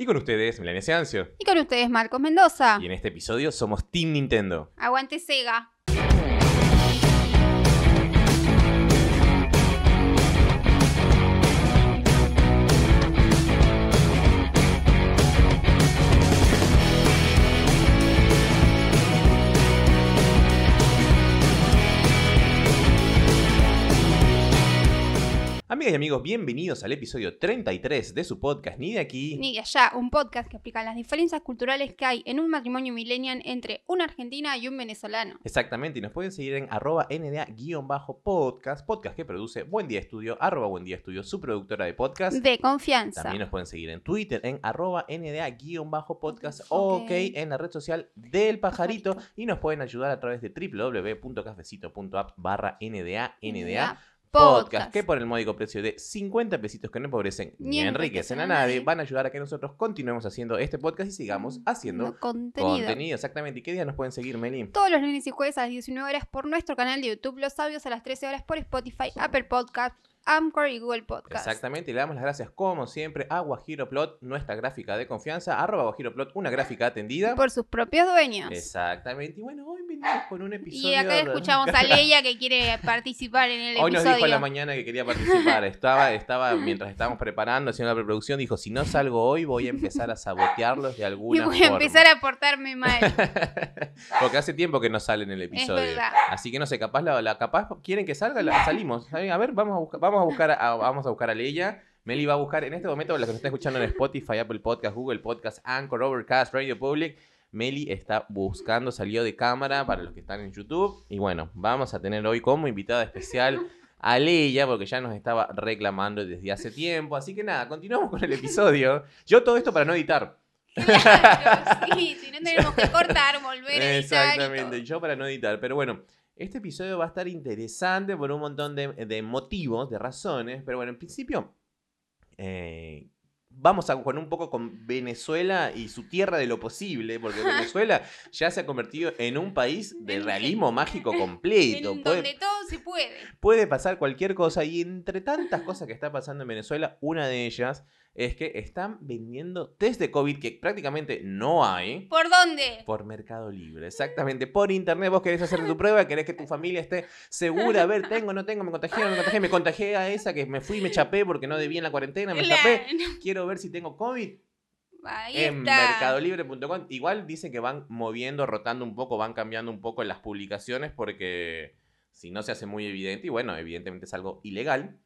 Y con ustedes, Melania Ciancio. Y con ustedes, Marcos Mendoza. Y en este episodio somos Team Nintendo. Aguante Sega. Amigas y amigos, bienvenidos al episodio 33 de su podcast Ni de aquí. Ni de allá, un podcast que explica las diferencias culturales que hay en un matrimonio millennial entre una argentina y un venezolano. Exactamente, y nos pueden seguir en arroba nda-podcast, podcast que produce Buen Día Estudio, arroba Buen Día Estudio, su productora de podcast. De confianza. También nos pueden seguir en Twitter en arroba nda-podcast, ok, Ok. en la red social del pajarito, y nos pueden ayudar a través de www.cafecito.app barra nda, nda podcast, Podcast. que por el módico precio de 50 pesitos que no empobrecen ni enriquecen a nadie, van a ayudar a que nosotros continuemos haciendo este podcast y sigamos haciendo No, contenido. contenido. Exactamente. ¿Y qué día nos pueden seguir, Meli? Todos los lunes y jueves a las 19 horas por nuestro canal de YouTube, los sabios a las 13 horas por Spotify, Apple Podcast, Anchor y Google Podcast. Exactamente, y le damos las gracias como siempre a Guajiroplot, nuestra gráfica de confianza, arroba Guajiroplot, una gráfica atendida. Por sus propios dueños. Exactamente, y bueno, hoy venimos con un episodio... Y acá escuchamos a Leia que quiere participar en el Hoy nos episodio. dijo a la mañana que quería participar. Estaba, estaba, mientras estábamos preparando, haciendo la preproducción, dijo, si no salgo hoy, voy a empezar a sabotearlos de y alguna voy a forma. empezar a portarme mal. Porque hace tiempo que no sale en el Es episodio. verdad. Así que no sé, capaz la, la- capaz quieren que salga, la- salimos. A ver, vamos a buscar, vamos a buscar a, vamos a buscar a Leia. Meli va a buscar en este momento, la que nos está escuchando en Spotify, Apple Podcast, Google Podcast, Anchor, Overcast, Radio Public. Meli está buscando, salió de cámara para los que están en YouTube. Y bueno, vamos a tener hoy como invitada especial a Leia, porque ya nos estaba reclamando desde hace tiempo. Así que nada, continuamos con el episodio. Yo todo esto para no editar. Claro, sí, si no tenemos que cortar, volver a editar y Exactamente, todo. yo para no editar. Pero bueno, este episodio va a estar interesante por un montón de, de motivos, de razones. Pero bueno, en principio, eh, vamos a con un poco con Venezuela y su tierra de lo posible, porque Venezuela ya se ha convertido en un país de En- realismo mágico En completo. Puede, donde todo se puede. puede pasar cualquier cosa y entre tantas cosas que está pasando en Venezuela, una de ellas es que están vendiendo test de COVID que prácticamente no hay. ¿Por dónde? Por Mercado Libre, exactamente. Por internet, vos querés hacer tu prueba, querés que tu familia esté segura. A ver, tengo, no tengo, me contagié, no me contagié, me contagié a esa que me fui y me chapé porque no debía en la cuarentena, me chapé. Quiero ver si tengo COVID Ahí en mercadolibre.com. Igual dicen que van moviendo, rotando un poco, van cambiando un poco las publicaciones porque si no se hace muy evidente, y bueno, evidentemente es algo ilegal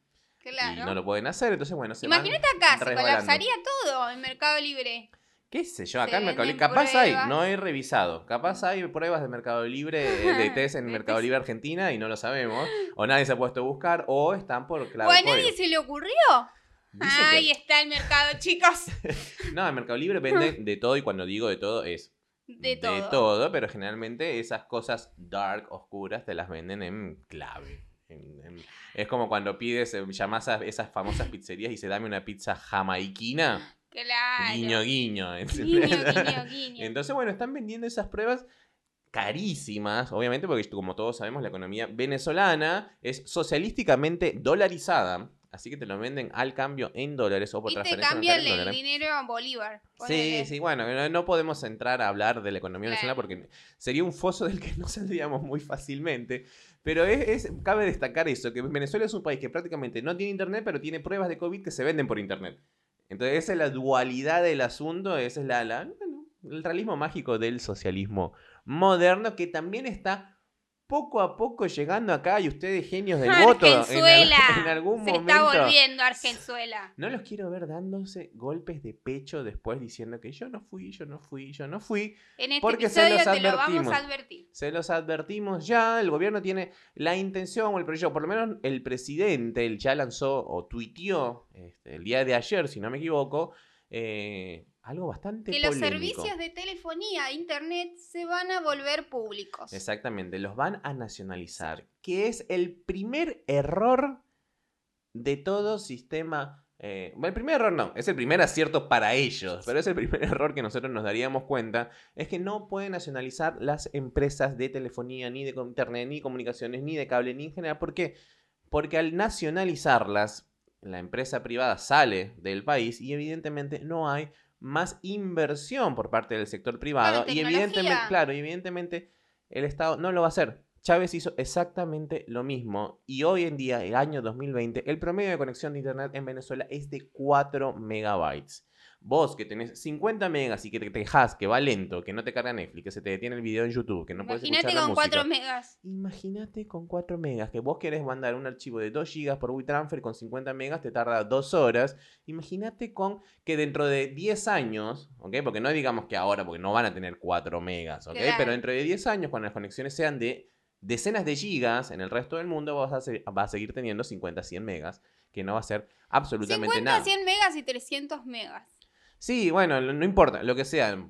y no lo pueden hacer, entonces bueno, se van Imagínate acá, se colapsaría todo en Mercado Libre. ¿Qué sé yo? Acá Se en Mercado Libre. Capaz hay, pruebas. no he revisado. Capaz hay pruebas de Mercado Libre, eh, de test en De Mercado. Libre Argentina y no lo sabemos. O nadie se ha puesto a buscar, o están por clave ¿O a nadie se le ocurrió? Ahí que- está el mercado, chicos. No, en Mercado Libre venden de todo y cuando digo de todo es De todo. pero generalmente esas cosas dark, oscuras, te las venden en clave. En- en- es como cuando pides, eh, llamás a esas famosas pizzerías y se dame una pizza jamaiquina. Claro. Guiño, guiño. Guiño, guiño, guiño. Entonces, bueno, están vendiendo esas pruebas carísimas, obviamente, porque como todos sabemos, la economía venezolana es socialísticamente dolarizada. Así que te lo venden al cambio en dólares o por Y te transferencia cambian bancaria en el dinero a Bolívar. Sí, ponele. sí, bueno, no, no podemos entrar a hablar de la economía venezolana porque sería un foso del que no saldríamos muy fácilmente. Pero es, es- cabe destacar eso, que Venezuela es un país que prácticamente no tiene internet, pero tiene pruebas de COVID que se venden por internet. Entonces esa es la dualidad del asunto, esa es la, la- el realismo mágico del socialismo moderno que también está poco a poco llegando acá y ustedes genios del voto Argenzuela. en algún Se momento... está volviendo Argenzuela. No los quiero ver dándose golpes de pecho después diciendo que yo no fui, yo no fui, yo no fui. En este Porque se los te lo vamos advertimos. a advertir. Se los advertimos ya, el gobierno tiene la intención o el proyecto, por lo menos el presidente, él ya lanzó o tuiteó este, el día de ayer, si no me equivoco, eh, algo bastante Que los servicios de telefonía e internet se van a volver públicos. Exactamente, los van a nacionalizar, que es el primer error de todo sistema. eh, bueno, el primer error no, es el primer acierto para ellos, pero es el primer error que nosotros nos daríamos cuenta, es que no pueden nacionalizar las empresas de telefonía, ni de internet, ni comunicaciones, ni de cable, ni en general. ¿Por qué? Porque al nacionalizarlas, la empresa privada sale del país y evidentemente no hay más inversión por parte del sector privado. Y evidentemente, claro, y evidentemente el Estado no lo va a hacer. Chávez hizo exactamente lo mismo y hoy en día, el año 2020, el promedio de conexión de Internet en Venezuela es de 4 megabytes. Vos que tenés 50 megas y que te quejas que va lento, que no te carga Netflix, que se te detiene el video en YouTube, que no puedes escuchar la con música. 4 megas. Imagínate con 4 megas, que vos querés mandar un archivo de 2 gigas por WeTransfer con 50 megas, te tarda 2 horas. Imagínate con que dentro de 10 años, ¿ok? Porque no digamos que ahora, porque no van a tener 4 megas, ¿ok? Claro. Pero dentro de 10 años, cuando las conexiones sean de decenas de gigas en el resto del mundo, vas a, se- vas a seguir teniendo 50, 100 megas, que no va a ser absolutamente 50, nada. 100 megas y 300 megas. Sí, bueno, no importa, lo que sea.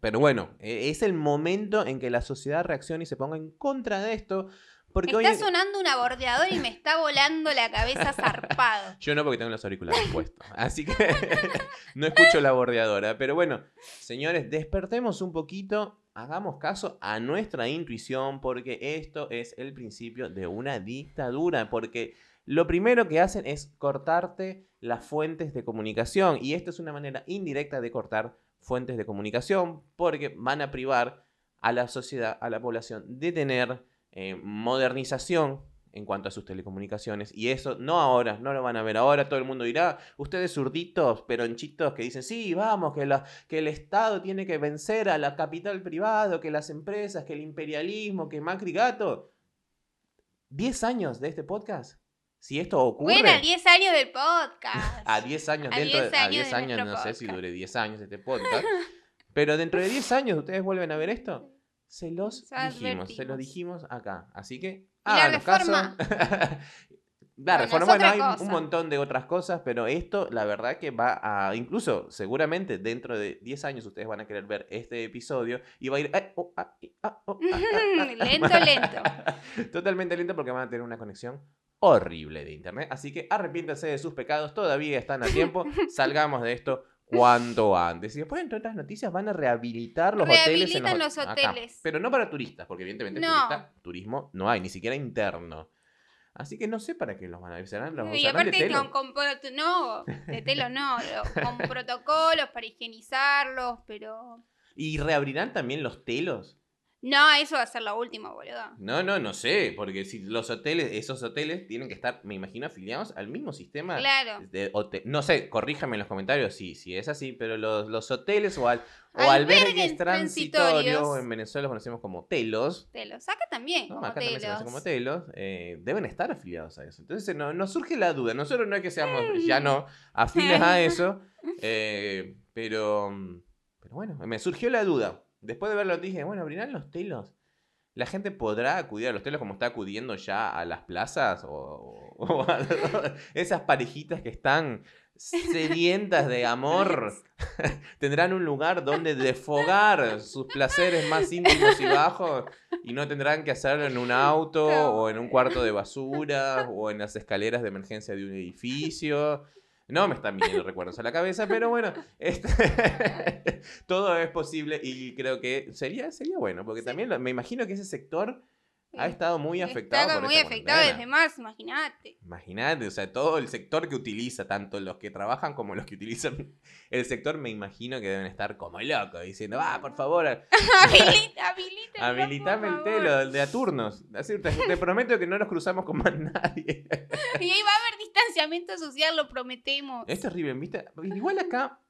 Pero bueno, eh, es el momento en que la sociedad reaccione y se ponga en contra de esto. Porque Está sonando un abordeador y me está volando la cabeza zarpado. Yo no porque tengo los auriculares puestos. Así que no escucho la bordeadora. Pero bueno, señores, despertemos un poquito. Hagamos caso a nuestra intuición porque esto es el principio de una dictadura. Porque lo primero que hacen es cortarte las fuentes de comunicación. Y esto es una manera indirecta de cortar fuentes de comunicación porque van a privar a la sociedad, a la población, de tener eh, modernización en cuanto a sus telecomunicaciones. Y eso no ahora, no lo van a ver ahora. Todo el mundo dirá, ustedes zurditos, peronchitos, que dicen, sí, vamos, que, la, que el Estado tiene que vencer a la capital privado, que las empresas, que el imperialismo, que Macri Gato. 10 años de este podcast. Si esto ocurre... Bueno, 10 años del podcast. A 10 años A dentro 10 de, a años 10 de años, no sé si dure 10 años este podcast. pero dentro de 10 años ustedes vuelven a ver esto. Se los dijimos, se los dijimos acá. Así que la háganos caso. reforma? la Bueno, reforma, bueno, hay un- montón de otras cosas, pero esto, la verdad que va a, incluso seguramente dentro de 10 años ustedes van a querer ver este episodio y va a ir... eh, oh, ah, ah, oh, ah, ah, ah. Lento, lento. Totalmente lento porque van a tener una conexión horrible de internet. Así que arrepiéntanse de sus pecados, todavía están a tiempo. Salgamos de esto cuanto antes. Y después, entre otras noticias, van a rehabilitar los hoteles. en Rehabilitan los, los acá. hoteles. Pero no para turistas, porque evidentemente No. turista- turismo no hay, ni siquiera interno. Así que no sé para qué los van a serán los Y usarán de aparte telo. con, con no, de telo no, con protocolos para higienizarlos, pero... ¿Y reabrirán también los telos? No, eso va a ser lo último, boludo. No, no, no sé, porque si los hoteles, esos hoteles tienen que estar, me imagino, afiliados al mismo sistema Claro. de hote- no sé, corríjame en los comentarios si, si es así, pero los, los hoteles o, al, o Albergues albergues transitorios, en Venezuela los conocemos como telos, Telos. Acá también, ¿no? como acá también se telos. como telos, eh, deben estar afiliados a eso. Entonces no, nos surge la duda, nosotros no es que seamos ya no afines a eso, eh, pero, pero bueno, me surgió la duda. Después de verlo dije, bueno, abrirán los telos. ¿La gente podrá acudir a los telos como está acudiendo ya a las plazas? ¿O, o a esas parejitas que están sedientas de amor? ¿Tendrán un lugar donde desfogar sus placeres más íntimos y bajos? Y no tendrán que hacerlo en un auto o en un cuarto de basura o en las escaleras de emergencia de un edificio. No me están viniendo recuerdos a la cabeza, pero bueno, este- todo es posible y creo que sería, sería bueno, porque también lo- me imagino que ese sector ha estado muy afectado. Está por muy esta afectado cuarentena. desde marzo, imagínate. Imagínate, o sea, todo el sector que utiliza, tanto los que trabajan como los que utilizan el sector, me imagino que deben estar como locos, diciendo, ah, por favor, Habilita, habilita. habilitame el telo de a turnos. Así, te, te prometo que no nos cruzamos con más nadie. Y ahí va a haber distanciamiento social, lo prometemos. Es terrible, ¿viste? Igual acá,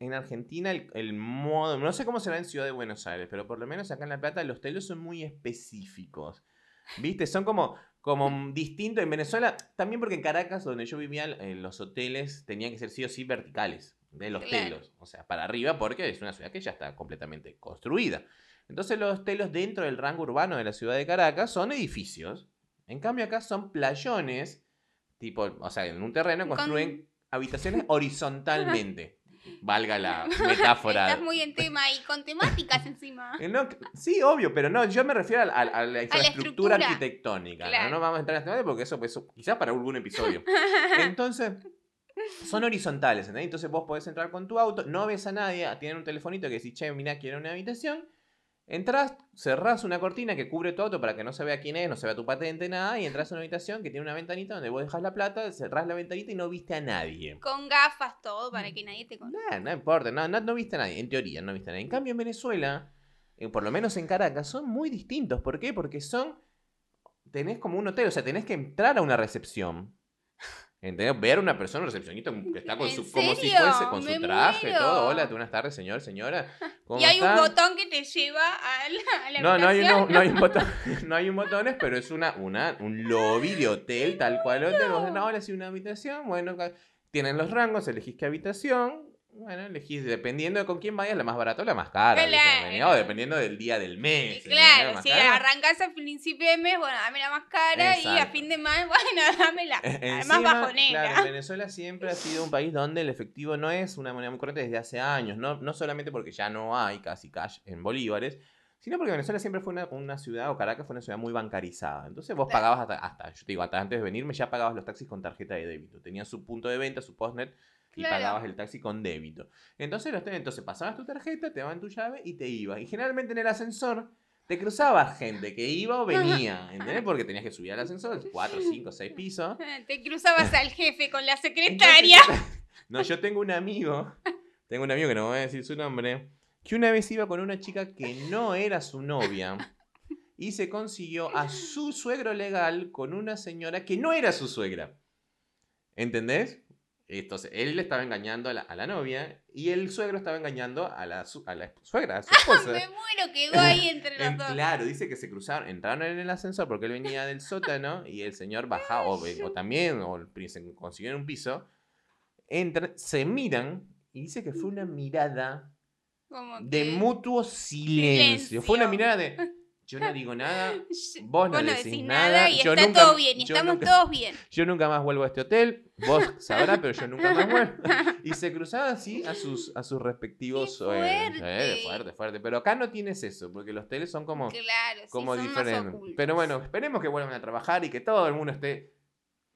en Argentina, el, el modo, no sé cómo será en Ciudad de Buenos Aires, pero por lo menos acá en La Plata los telos son muy específicos. ¿Viste? Son como, como distintos. En Venezuela, también porque en Caracas, donde yo vivía, eh, los hoteles tenían que ser sí o sí verticales, de los Claro. telos. O sea, para arriba, porque es una ciudad que ya está completamente construida. Entonces los telos dentro del rango urbano de la ciudad de Caracas son edificios. En cambio acá son playones, tipo, o sea, en un terreno Con- construyen habitaciones horizontalmente. Valga la metáfora. Estás muy en tema y con temáticas encima. Eh, no, sí, obvio, pero no, yo me refiero a, a- a la infraestructura estructura. arquitectónica. ¿no? Claro. No vamos a entrar en este debate porque eso, eso quizás para algún episodio. Entonces, son horizontales, ¿entendés? Entonces vos podés entrar con tu auto, no ves a nadie, tienen un telefonito que dice, che, mira, quiero una habitación. Entrás, cerrás una cortina que cubre tu auto para que no se vea quién es, no se vea tu patente, nada, y entras a una habitación que tiene una ventanita donde vos dejas la plata, cerrás la ventanita y no viste a nadie. Con gafas, todo, para que nadie te conozca. Nah, no importa, no, no, no viste a nadie, en teoría no viste a nadie. En cambio, en Venezuela, eh, por lo menos en Caracas, son muy distintos. ¿Por qué? Porque son. Tenés como un hotel, o sea, tenés que entrar a una recepción. ¿Entendés? Ver a una persona, un recepcionista que está con ¿En su, como si fuese con su traje, muero. todo. Hola, buenas tardes, señor, señora. ¿Cómo Y hay un botón que te lleva a la, a la No, no hay, uno- no hay un botón, no hay un botones, pero es una, una, un lobby de hotel, tal cual hotel. Vos, no, ahora sí una habitación, bueno, tienen los rangos, elegís qué habitación. Bueno, elegís dependiendo de con quién vayas, la más barata o la más cara. Claro. Dependiendo del día del mes. Claro, si cara. arrancás a principio de mes, bueno, dame la más cara y a fin de mes, bueno, dame la, la más bajonera. claro, Venezuela siempre ha sido un país donde el efectivo no es una moneda muy corriente desde hace años. No, no solamente porque ya no hay casi cash en bolívares, sino porque Venezuela siempre fue una, una ciudad, o Caracas fue una ciudad muy bancarizada. Entonces vos pagabas hasta, hasta, yo te digo, hasta antes de venirme ya pagabas los taxis con tarjeta de débito. Tenías su punto de venta, su postnet, y Claro. pagabas el taxi con débito. Entonces, los, entonces pasabas tu tarjeta, te daban tu llave y te ibas. Y generalmente en el ascensor te cruzabas gente que iba o venía, ¿entendés? Porque tenías que subir al ascensor, 4, 5, 6 pisos. Te cruzabas al jefe con la secretaria. Entonces, no, yo tengo un amigo, tengo un amigo que no voy a decir su nombre, que una vez iba con una chica que no era su novia y se consiguió a su suegro legal con una señora que no era su suegra. ¿Entendés? Entonces, él le estaba engañando a la, a la novia y el suegro estaba engañando a la, su- a la suegra, a su esposa. Me muero, quedó ahí entre los dos. claro, dice que se cruzaron, entraron en el ascensor porque él venía del sótano y el señor bajaba, o, o también, o se consiguieron un piso, entran, se miran y dice que fue una mirada de mutuo silencio. Fue una mirada de, yo no digo nada, Sh- vos no decís decís nada, nada y yo está nunca- todo bien y estamos nunca- todos bien. yo nunca más vuelvo a este hotel, vos sabrás, pero yo nunca más vuelvo. Y se cruzaban así a sus, a sus respectivos... ¡Qué eh, fuerte! eh, fuerte, fuerte. Pero acá no tienes eso, porque los hoteles son como Claro, sí, como son más diferente. ocultos. Pero bueno, esperemos que vuelvan a trabajar y que todo el mundo esté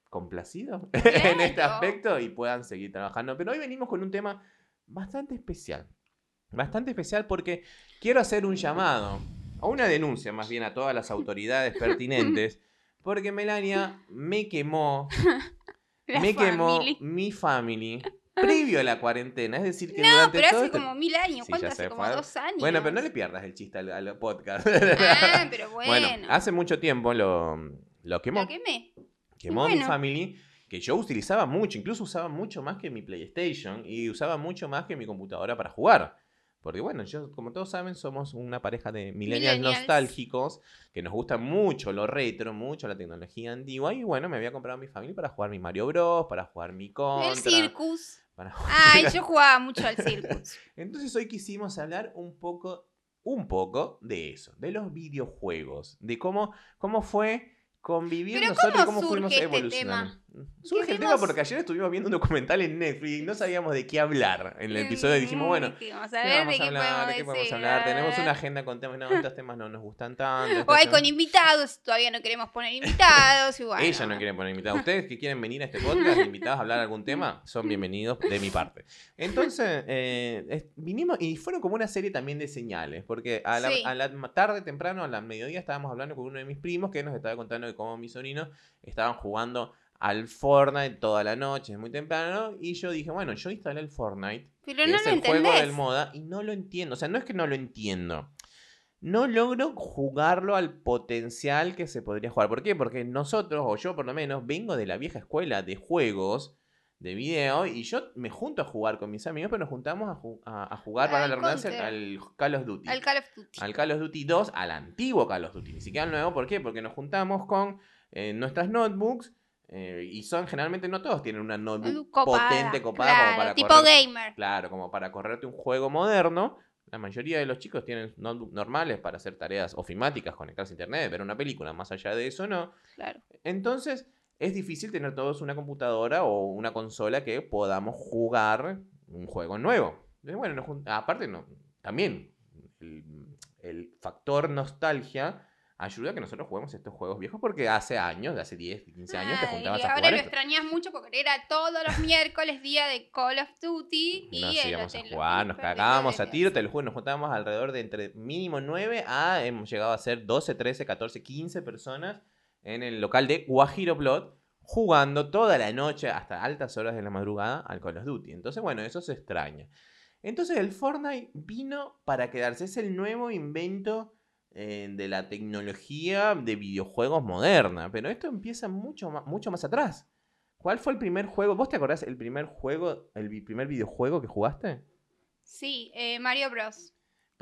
complacido en este aspecto y puedan seguir trabajando. Pero hoy venimos con un tema bastante especial. Bastante especial porque quiero hacer un llamado, o una denuncia más bien a todas las autoridades pertinentes, porque Melania me quemó, La me quemó mi family previo a la cuarentena. Es decir, que No, durante pero todo hace este- como mil años. ¿Cuánto hace? Como fue- dos años. Bueno, pero no le pierdas el chiste al, al podcast. Ah, pero bueno. Bueno, hace mucho tiempo lo, lo quemó. Lo quemé. quemó mi family, que yo utilizaba mucho, incluso usaba mucho más que mi PlayStation y usaba mucho más que mi computadora para jugar. Porque bueno, yo, como todos saben, somos una pareja de millennials Millennials. nostálgicos que nos gusta mucho lo retro, mucho la tecnología antigua. Y bueno, me había comprado mi family para jugar mi Mario Bros, para jugar mi Contra. El Circus. para Ay, yo jugaba mucho al Circus. entonces hoy quisimos hablar un poco, un poco de eso, de los videojuegos, de cómo, cómo fue convivir Pero nosotros, ¿cómo cómo fuimos surge este evolucionando. Surge el tema porque ayer estuvimos viendo un documental en Netflix y no sabíamos de qué hablar en el episodio. y dijimos, bueno, ¿qué vamos ¿qué a ver? vamos ¿De a qué hablar? podemos ¿De qué podemos decir? hablar? Tenemos una agenda con temas, no, estos temas no nos gustan tanto. O hay temas- con invitados, todavía no queremos poner invitados. Y bueno. ella no quiere poner invitados. Ustedes que quieren venir a este podcast, invitados a hablar de algún tema, son bienvenidos de mi parte. Entonces, eh, es- vinimos y fueron como una serie también de señales, porque a la, Sí. a la ma- tarde, temprano, a la mediodía, estábamos hablando con uno de mis primos que nos estaba contando de cómo mis sobrinos estaban jugando al Fortnite toda la noche, es muy temprano, y yo dije, bueno, yo instalé el Fortnite, Pero que no es lo el juego del moda, y no lo entiendo. O sea, no es que no lo entiendo. No logro jugarlo al potencial que se podría jugar. ¿Por qué? Porque nosotros, o yo por lo menos, vengo de la vieja escuela de juegos, de video, y yo me junto a jugar con mis amigos, pero nos juntamos a, ju- a- a jugar, para la redundancia, al Call of Duty. Al Call of Duty. Al Call of Duty 2, al antiguo Call of Duty, ni siquiera al nuevo. ¿Por qué? Porque nos juntamos con eh, nuestras notebooks. Eh, y son generalmente no todos tienen una notebook Copada, potente, copada claro, como para tipo correr gamer. Claro, como para correrte un juego moderno. La mayoría de los chicos tienen notebooks normales para hacer tareas ofimáticas, conectarse a internet, ver una película. Más allá de eso, no. Claro. Entonces, es difícil tener todos una computadora o una consola que podamos jugar un juego nuevo. Entonces, bueno, aparte, no, también el, el factor nostalgia ayuda a que nosotros juguemos estos juegos viejos porque hace años, de hace 10, 15 años, te juntabas y a ahora jugar. lo esto. extrañas mucho porque era todos los miércoles día de Call of Duty y Nos íbamos a jugar, nos cagábamos a tiro, te lo juro, nos juntábamos alrededor de entre mínimo 9 a hemos llegado a ser 12, 13, 14, 15 personas en el local de Guajiro Plot jugando toda la noche hasta altas horas de la madrugada al Call of Duty. Entonces, bueno, eso se extraña. Entonces el Fortnite vino para quedarse, es el nuevo invento eh, de la tecnología de videojuegos moderna, pero esto empieza mucho más, mucho más atrás. ¿Cuál fue el primer juego? ¿Vos te acordás el primer juego, el primer videojuego que jugaste? Sí, eh, Mario Bros.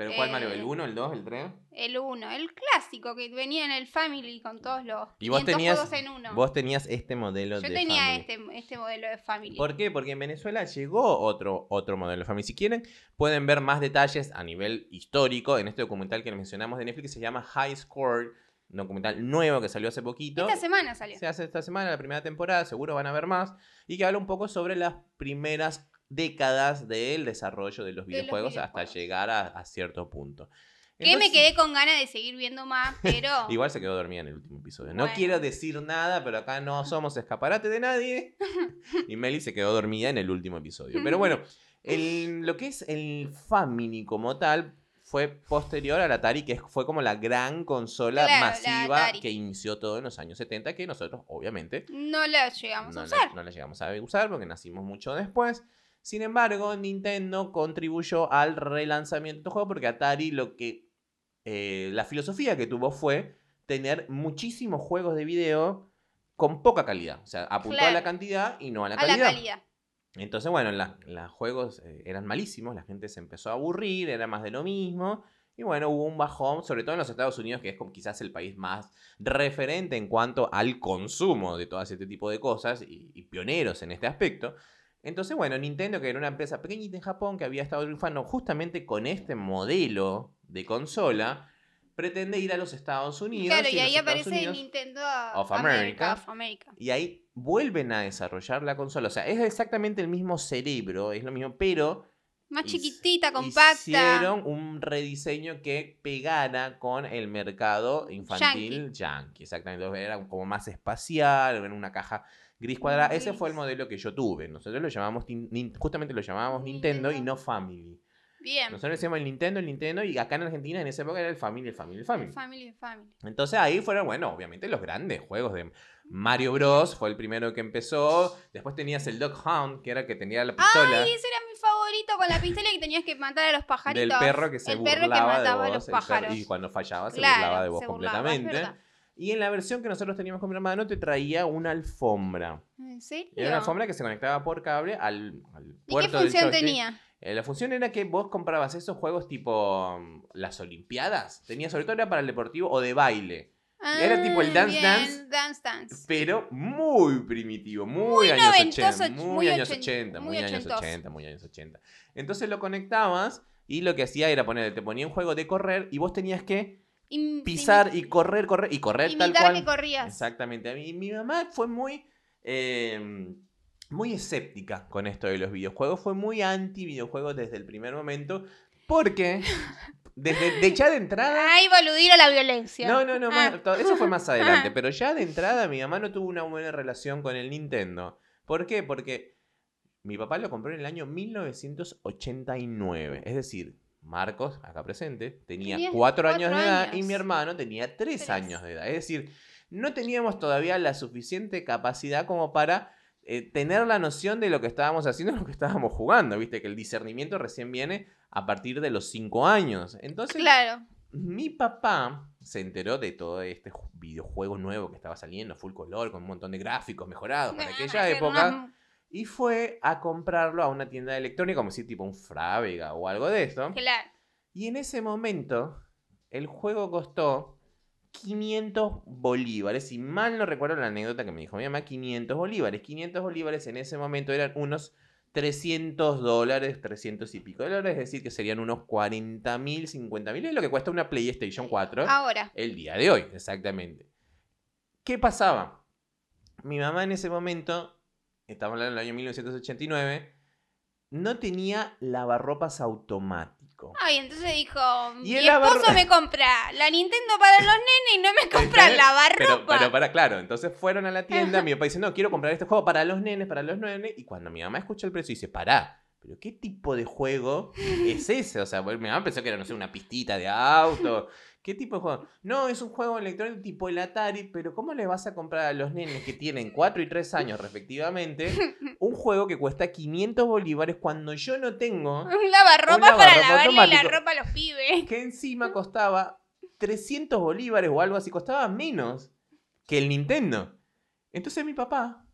¿Pero cuál, Mario? ¿El Eh, 1, el 2, el 3? El 1, el clásico que venía en el Family con todos los Y vos 500 tenías, juegos en uno. vos tenías este modelo Yo de tenía Family. este, este modelo de Family. ¿Por qué? Porque en Venezuela llegó otro, otro modelo de Family. Si quieren, pueden ver más detalles a nivel histórico en este documental que mencionamos de Netflix que se llama High Score, un documental nuevo que salió hace poquito. Esta semana salió. Se hace esta semana, la primera temporada, seguro van a ver más. Y que habla un poco sobre las primeras décadas del desarrollo de los De los videojuegos, hasta videojuegos. llegar a, a cierto punto. que me quedé con ganas de seguir viendo más, pero. Igual se quedó dormida en el último episodio. No Bueno. quiero decir nada, pero acá no somos escaparate de nadie. Y Meli se quedó dormida en el último episodio. Pero bueno, el- lo que es el Family como tal fue posterior al Atari, que fue como la gran consola Claro, la masiva que inició todo en los años 70, que nosotros obviamente No la llegamos no a la, usar. no la llegamos a usar porque nacimos mucho después. Sin embargo, Nintendo contribuyó al relanzamiento de este juego porque Atari lo que... eh, la filosofía que tuvo fue tener muchísimos juegos de video con poca calidad. O sea, apuntó a la cantidad y no a la a calidad. la calidad. Entonces, bueno, los juegos eh, eran malísimos, la gente se empezó a aburrir, era más de lo mismo. Y bueno, hubo un bajón, sobre todo en los Estados Unidos, que es quizás el país más referente en cuanto al consumo de todo este tipo de cosas y, y pioneros en este aspecto. Entonces, bueno, Nintendo, que era una empresa pequeñita en Japón que había estado triunfando justamente con este modelo de consola, pretende ir a los Estados Unidos. Claro, y en ahí aparece Unidos- Nintendo of America. of America. y ahí vuelven a desarrollar la consola. O sea, es exactamente el mismo cerebro, es lo mismo, pero Más chiquitita, compacta. hicieron un rediseño que pegara con el mercado infantil yankee. Exactamente. Era como más espacial, era una caja gris cuadrada. Ese fue el modelo que yo tuve. Nosotros lo llamamos, justamente lo llamábamos Nintendo, y no Family. Bien. Nosotros decíamos el Nintendo, el Nintendo, y acá en Argentina en esa época era el Family, el Family, el Family. Family, family. Entonces ahí fueron, bueno, obviamente los grandes juegos de Mario Bros. Fue el primero que empezó. Después tenías el Dog Hound, que era el que tenía la pistola. Ay, ese era mi favorito con la pistola y tenías que matar a los pajaritos. del perro que se El burlaba perro que mataba de a vos. los el perro- pájaros. y cuando fallaba se Claro, burlaba de vos burlaba, completamente. y en la versión que nosotros teníamos con mi hermano te traía una alfombra. ¿En serio? Era una alfombra que se conectaba por cable al, al ¿Y qué puerto del función joystick. tenía? Eh, la función era que vos comprabas esos juegos tipo mm, las Olimpiadas. Tenía sobre todo era para el deportivo o de baile. Era tipo el Ah, Dance bien, Dance, Dance Dance. Pero muy primitivo, muy, Muy años noventoso, 80. Muy, muy años ochen- 80, muy, años ochentoso. 80, muy años 80. Entonces lo conectabas y lo que hacía era poner, te ponía un juego de correr y vos tenías que Pisar y correr, correr y correr tal cual. que corrías. Exactamente. A mí, mi mamá fue muy, eh, muy escéptica con esto de los videojuegos. Fue muy anti videojuegos desde el primer momento. Porque desde de ya de entrada. Ay, boludir a la violencia. No, no, no, Ah. más- eso fue más adelante. Ah. Pero ya de entrada mi mamá no tuvo una buena relación con el Nintendo. ¿Por qué? Porque mi papá lo compró en el año 1989. Es decir, Marcos, acá presente, tenía cuatro años de edad y mi hermano tenía tres, Tres. años de edad. Es decir, no teníamos todavía la suficiente capacidad como para eh, tener la noción de lo que estábamos haciendo lo que estábamos jugando. Viste que el discernimiento recién viene a partir de los cinco años. Entonces, Claro. mi papá se enteró de todo este ju- videojuego nuevo que estaba saliendo, full color, con un montón de gráficos mejorados para aquella época, una- y fue a comprarlo a una tienda de electrónica, como si tipo un Frávega o algo de esto. Claro. Y en ese momento, el juego costó 500 bolívares. Y mal no recuerdo la anécdota que me dijo mi mamá, 500 bolívares. 500 bolívares en ese momento eran unos 300 dólares, 300 y pico dólares, es decir, que serían unos 40 mil, 50 mil, es lo que cuesta una PlayStation 4 Ahora. el día de hoy, exactamente. ¿Qué pasaba? Mi mamá en ese momento, estamos hablando del año 1989, no tenía lavarropas automático. Ay, entonces dijo, Y mi lavar- esposo me compra la Nintendo para los nenes y no me compra el Pero, lavarropa. pero para, claro, entonces fueron a la tienda, mi papá dice, no, quiero comprar este juego para los nenes, para los nenes, y cuando mi mamá escucha el precio dice, pará, pero ¿qué tipo de juego es ese? O sea, mi mamá pensó que era, no sé, una pistita de auto. ¿Qué tipo de juego? No, es un juego electrónico tipo el Atari, pero ¿cómo le vas a comprar a los nenes que tienen 4 y 3 años respectivamente un juego que cuesta 500 bolívares cuando yo no tengo, Un lavarropa Un para lavarropa lavarle la ropa a los pibes. que encima costaba 300 bolívares o algo así, costaba menos que el Nintendo. Entonces mi papá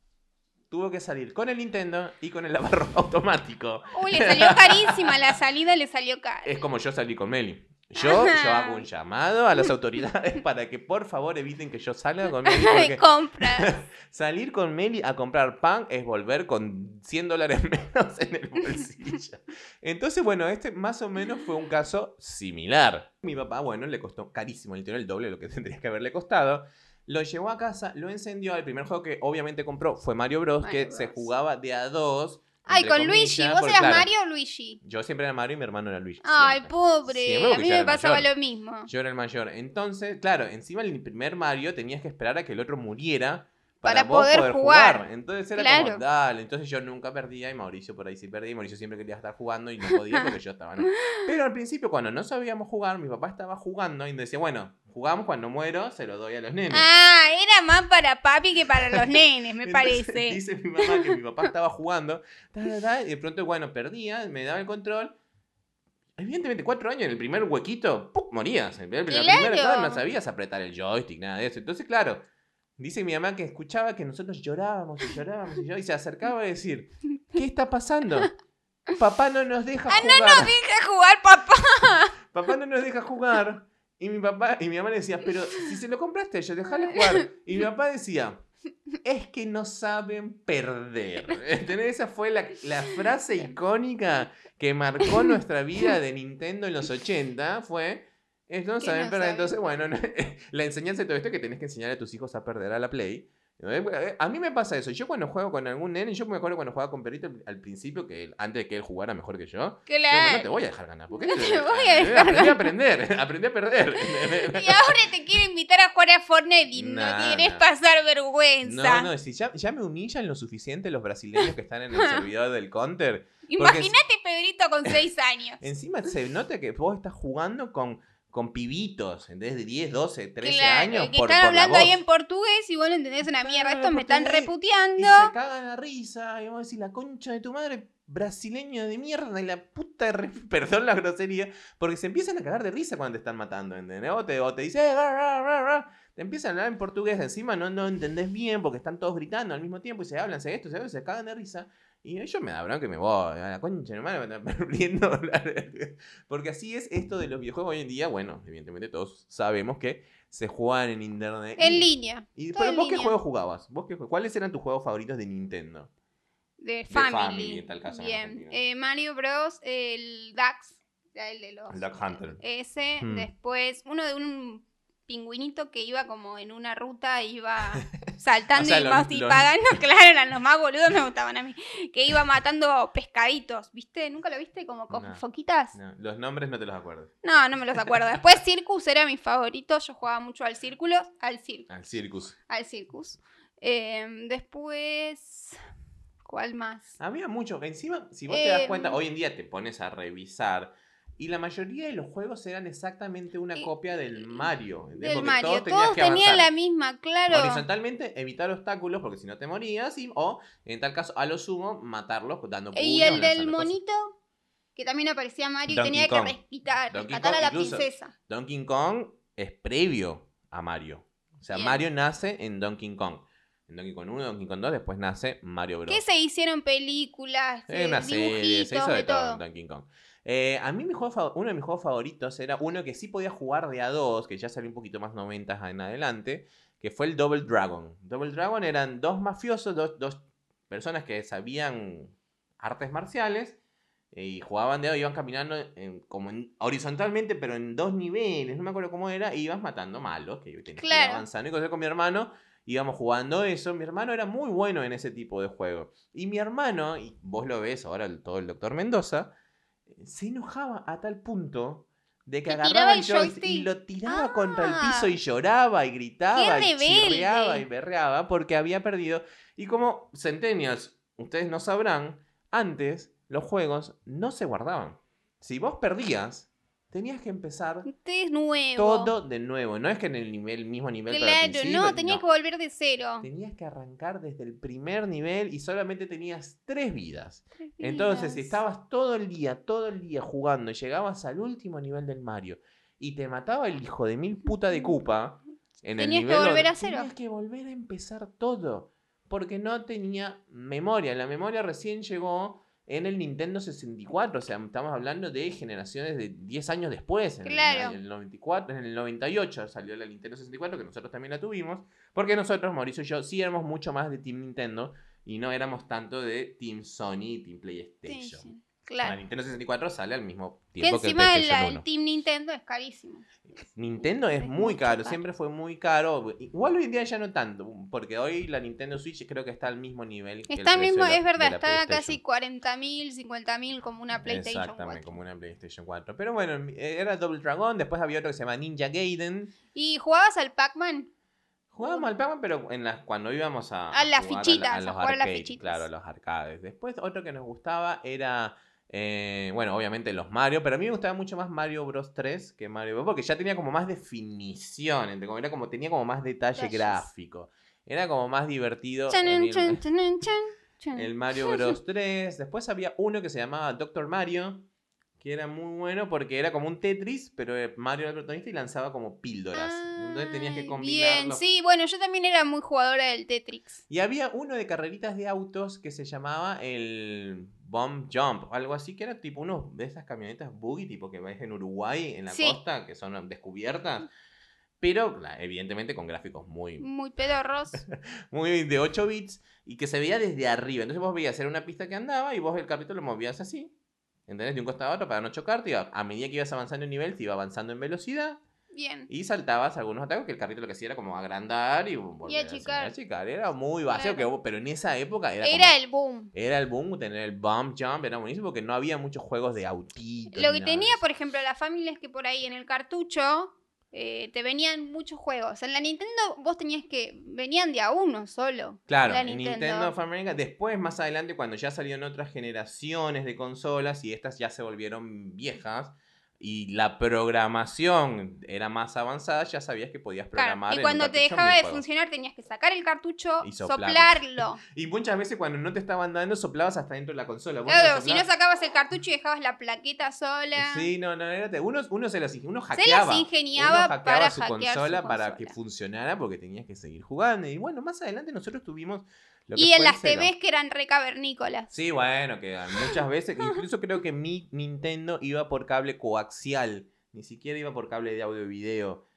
tuvo que salir con el Nintendo y con el lavarropa automático. Uy, le salió carísima la salida, le salió cara. Es como yo salí con Meli. Yo, yo hago un llamado a las autoridades para que por favor eviten que yo salga con Meli. Porque compras. salir con Meli a comprar pan es volver con 100 dólares menos en el bolsillo. Entonces, bueno, este más o menos fue un caso similar. Mi papá, bueno, le costó carísimo, le tiró el doble de lo que tendría que haberle costado. Lo llevó a casa, lo encendió. El primer juego que obviamente compró fue Mario Bros. Mario que Bros. se jugaba de a dos. Ay, con Luigi. ¿Vos porque, eras claro, Mario o Luigi? Yo siempre era Mario y mi hermano era Luigi. Ay, siempre. pobre. Siempre, a mí me pasaba lo mismo. Yo era el mayor. Entonces, claro, encima el primer Mario tenías que esperar a que el otro muriera Para para, vos poder jugar. Entonces era Claro. como, dale. Entonces yo nunca perdía y Mauricio por ahí sí perdía. Y Mauricio siempre quería estar jugando y no podía porque yo estaba. ¿no? Pero al principio, cuando no sabíamos jugar, mi papá estaba jugando y decía, bueno, jugamos cuando muero, se lo doy a los nenes. Ah, era más para papi que para los nenes, me Entonces, parece. Dice mi mamá que mi papá estaba jugando, y de pronto, bueno, perdía, me daba el control. Evidentemente, cuatro años en el primer huequito, ¡pum! morías. En la primera Claro. etapa no sabías apretar el joystick, nada de eso. Entonces, claro, dice mi mamá que escuchaba que nosotros llorábamos y llorábamos y llorábamos, y se acercaba a decir, ¿qué está pasando? Papá no nos deja Ah, jugar. no nos deja jugar, papá. Papá no nos deja jugar. Y mi papá y mi mamá le decía, pero si se lo compraste yo, déjale jugar. Y mi papá decía, es que no saben perder. ¿Entendés? Esa fue la, la frase icónica que marcó nuestra vida de Nintendo en los 80. Fue, saben no Entonces, bueno, la enseñanza de todo esto es que tenés que enseñar a tus hijos a perder a la Play. Eh, A mí me pasa eso. Yo cuando juego con algún nene, yo me acuerdo cuando jugaba con Perito al principio, que él- antes de que él jugara mejor que yo, yo, no te voy a dejar ganar. Porque No te voy a dejar Aprendí a aprender, aprendí a perder. Y ahora te quiero invitar a jugar a Fortnite y no querés nah. pasar vergüenza. No, no, si ya, ya me humillan lo suficiente los brasileños que están en el servidor del Counter. Imagínate Pedrito con 6 años. Encima se nota que vos estás jugando con, con pibitos, ¿entendés? De 10, 12, 13 Claro, años. que por, están por la hablando ahí voz. en portugués y vos no entendés una mierda. Estos me están reputeando. Y se cagan a risa. Y vos decís, la concha de tu madre, brasileño de mierda. Y la puta, re- perdón la grosería. Porque se empiezan a cagar de risa cuando te están matando, ¿entendés? O te, o te dicen, "Eh, ra, ra, ra, ra". te empiezan a hablar en portugués. Encima no, no entendés bien porque están todos gritando al mismo tiempo y se hablan, se esto, se, se cagan de risa. Y yo me da bronca que me voy. A la concha, de madre, me están perdiendo. Porque así es esto de los videojuegos hoy en día. Bueno, evidentemente todos sabemos que se juegan en internet. En Y- línea. ¿Y pero en vos qué juegos jugabas? ¿Vos qué ¿Cuáles eran tus juegos favoritos de Nintendo? De Family, Family. en tal caso, en Bien. Eh, Mario Bros. El Dax. El de los. El Duck Hunter. Ese. Hmm. Después, uno de un pingüinito que iba como en una ruta, iba saltando O sea, y, los- más- y los- pagando. Claro, eran los más boludos, me gustaban a mí. Que iba matando pescaditos, ¿viste? ¿Nunca lo viste? Como con No. foquitas. No, los nombres no te los acuerdo. No, no me los acuerdo. Después Circus era mi favorito. Yo jugaba mucho al círculo, al circo, Al Circus. al Circus. Eh, después, ¿cuál más? Había mucho. Encima, si vos te das Em. cuenta, hoy en día te pones a revisar. Y la mayoría de los juegos eran exactamente una Y- copia del Mario. Del Porque Mario. todos Todos, que tenían la misma, claro. Horizontalmente, evitar obstáculos porque si no te morías. Y, o, en tal caso, a lo sumo, matarlos dando puños. Y el del cosas. monito, que también aparecía Mario y tenía Kong. que rescatar, Donkey rescatar Kong a la incluso. princesa. Donkey Kong es previo a Mario. O sea, Bien. Mario nace en Donkey Kong. En Donkey Kong 1, Donkey Kong 2, después nace Mario Bros. Que se hicieron películas, eh, una serie, se dibujitos, hizo de de todo en todo. Donkey Kong. Eh, a mí mi juego uno de mis juegos favoritos era uno que sí podía jugar de a dos, que ya salió un poquito más 90 en adelante, que fue el Double Dragon. Double Dragon eran dos mafiosos, dos, dos personas que sabían artes marciales eh, y jugaban de iban caminando en- como en- horizontalmente, pero en dos niveles, no me acuerdo cómo era, y ibas matando malos, que tenías que ir avanzando. Y con mi hermano íbamos jugando eso. Mi hermano era muy bueno en ese tipo de juego. Y mi hermano, y vos lo ves ahora el- todo el doctor Mendoza, se enojaba a tal punto de que Que agarraba el joystick y lo tiraba contra el Ah. piso y lloraba y gritaba, ¡Qué y chirriaba y berreaba porque había perdido. Y como Centennials, ustedes no sabrán, antes los juegos no se guardaban. Si vos perdías, tenías que empezar nuevo. todo de nuevo. No es que en el nivel, mismo nivel el Claro, no, tenías que volver de cero. Tenías que arrancar desde el primer nivel y solamente tenías tres vidas. Tres Entonces, si estabas todo el día, todo el día jugando y llegabas al último nivel del Mario y te mataba el hijo de mil puta de Koopa, en el Tenías que nivel volver donde- a cero. Tenías que volver a empezar todo. Porque no tenía memoria. La memoria recién llegó en el Nintendo 64. O sea, estamos hablando de generaciones de 10 años después. En el- Claro. En el, 94, en el 98 salió la Nintendo 64, que nosotros también la tuvimos. Porque nosotros, Mauricio y yo, sí éramos mucho más de Team Nintendo y no éramos tanto de Team Sony y Team PlayStation. Sí, sí, La. Nintendo 64 sale al mismo Que tiempo que, el encima el, PlayStation el 1. Team Nintendo es carísimo. Nintendo es Es muy caro, caro. siempre fue muy caro. Igual hoy en día ya no tanto, porque hoy la Nintendo Switch creo que está al mismo nivel. que el Está precio mismo, de la- es verdad, está PlayStation. casi 40.000, 50.000 como una PlayStation Exactamente, 4. como una PlayStation 4. Pero bueno, era Double Dragon, después había otro que se llama Ninja Gaiden. ¿Y jugabas al Pac-Man? Jugábamos al Pac-Man, pero en las, cuando íbamos a. A las fichitas, a, a los jugar a las fichitas. Claro, a los arcades. Después, otro que nos gustaba era. Eh, bueno, obviamente los Mario, pero a mí me gustaba mucho más Mario Bros 3 que Mario Bros. Porque ya tenía como más definición, entre como- era como, tenía como más detalle gráfico. Era como más divertido. El- Mario Bros 3. Después había uno que se llamaba Doctor Mario, que era muy bueno porque era como un Tetris, pero eh, Mario era el protagonista y lanzaba como píldoras. Entonces tenías que Ay, combinar Bien, sí, bueno, yo también era muy jugadora del Tetrix. Y había uno de carreritas de autos que se llamaba el Bomb Jump, algo así, que era tipo uno de esas camionetas buggy, tipo que ves en Uruguay, en la Sí. costa, que son descubiertas. Pero evidentemente con gráficos muy, Muy pedorros. muy de 8 bits y que se veía desde arriba. Entonces vos veías, era una pista que andaba y vos el carrito lo movías así. ¿Entendés? De un costado a otro para no chocarte. Y a, a medida que ibas avanzando en nivel, te iba avanzando en velocidad. Bien. Y saltabas algunos ataques que el carrito lo que hacía era como agrandar y volver a hacer- achicar. achicar. Era muy básico, Claro. que, pero en esa época era, Era como- el boom. era el boom tener el bump jump, era buenísimo porque no había muchos juegos de autitos. Lo que tenía, por ejemplo, la familia es que por ahí en el cartucho eh, te venían muchos juegos. En la Nintendo vos tenías que. venían de a uno solo. Claro, la en Nintendo. Nintendo of America, después más adelante cuando ya salieron otras generaciones de consolas y estas ya se volvieron viejas y la programación era más avanzada, ya sabías que podías programar. y cuando te dejaba de funcionar tenías que sacar el cartucho, Y soplarlo. soplarlo. Y muchas veces cuando no te estaban dando, soplabas hasta dentro de la consola. Claro, si no sacabas el cartucho y dejabas la plaqueta sola. Sí, no, no, era uno, uno se las uno se hackeaba. las ingeniaba uno hackeaba para su consola su para consola. que funcionara porque tenías que seguir jugando. Y bueno, más adelante nosotros tuvimos Y en las. TVs que eran re cavernícolas. Sí, bueno, que muchas veces, incluso creo que mi Nintendo iba por cable coaxial, ni siquiera iba por cable de audio y video.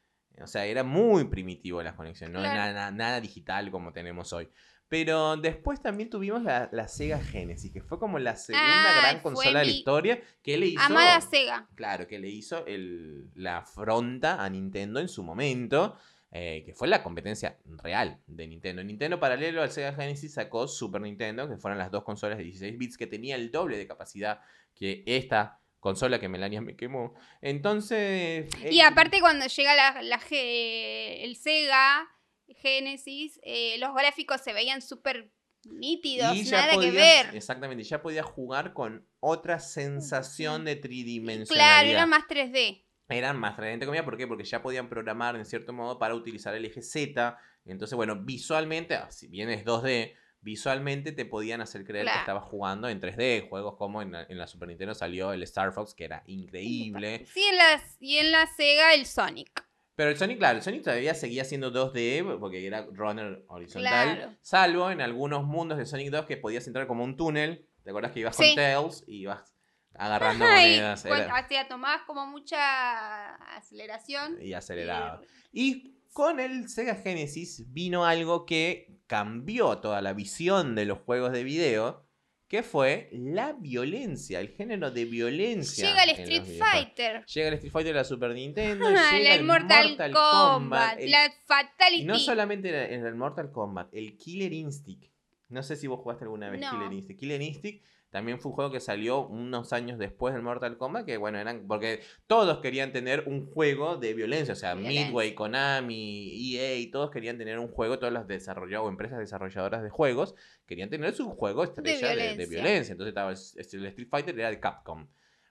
O sea, era muy primitivo la conexión, no Claro. era nada, nada digital como tenemos hoy. Pero después también tuvimos la, la Sega Genesis, que fue como la segunda Ah, gran consola de la historia que le hizo... Amada Sega. Claro, que le hizo el- la afronta a Nintendo en su momento, eh, que fue la competencia real de Nintendo. Nintendo, paralelo al Sega Genesis, sacó Super Nintendo, que fueron las dos consolas de 16 bits que tenía el doble de capacidad que esta consola que Melania me quemó. Entonces... Y eh, aparte cuando llega la, la G- el Sega Genesis, eh, los gráficos se veían súper nítidos, y nada que ver. Exactamente, ya podías jugar con otra sensación de tridimensionalidad. Claro, era más 3D. eran más entre comillas, ¿por qué? Porque ya podían programar en cierto modo para utilizar el eje Z. Entonces, bueno, visualmente, ah, si bien es 2D, visualmente te podían hacer creer que estabas jugando en 3D. Juegos como en la, en la Super Nintendo salió el Star Fox, que era increíble. Sí, en las, y en la Sega el Sonic. Pero el Sonic, claro, el Sonic todavía seguía siendo 2D porque era runner horizontal. Claro. Salvo en algunos mundos de Sonic 2 que podías entrar como un túnel. ¿Te acuerdas que ibas Sí. con Tails y ibas agarrando monedas? cuando- Era- hacía, tomabas como mucha aceleración. y acelerado. Y con el Sega Genesis vino algo que cambió toda la visión de los juegos de video, que fue la violencia, el género de violencia. Llega el en Street. Fighter. Llega el Street Fighter de la Super Nintendo, Ah, llega el Mortal, Kombat, el- la Fatality. Y no solamente era el Mortal Kombat, el Killer Instinct. No sé si vos jugaste alguna vez No. Killer Instinct. Killer Instinct también fue un juego que salió unos años después del Mortal Kombat, que bueno, eran porque todos querían tener un juego de violencia, o sea, Violencia. Midway, Konami, EA, todos querían tener un juego, todas las desarrolladoras o empresas desarrolladoras de juegos querían tener su juego estrella de, de violencia. violencia. Entonces estaba el, el Street Fighter era de Capcom.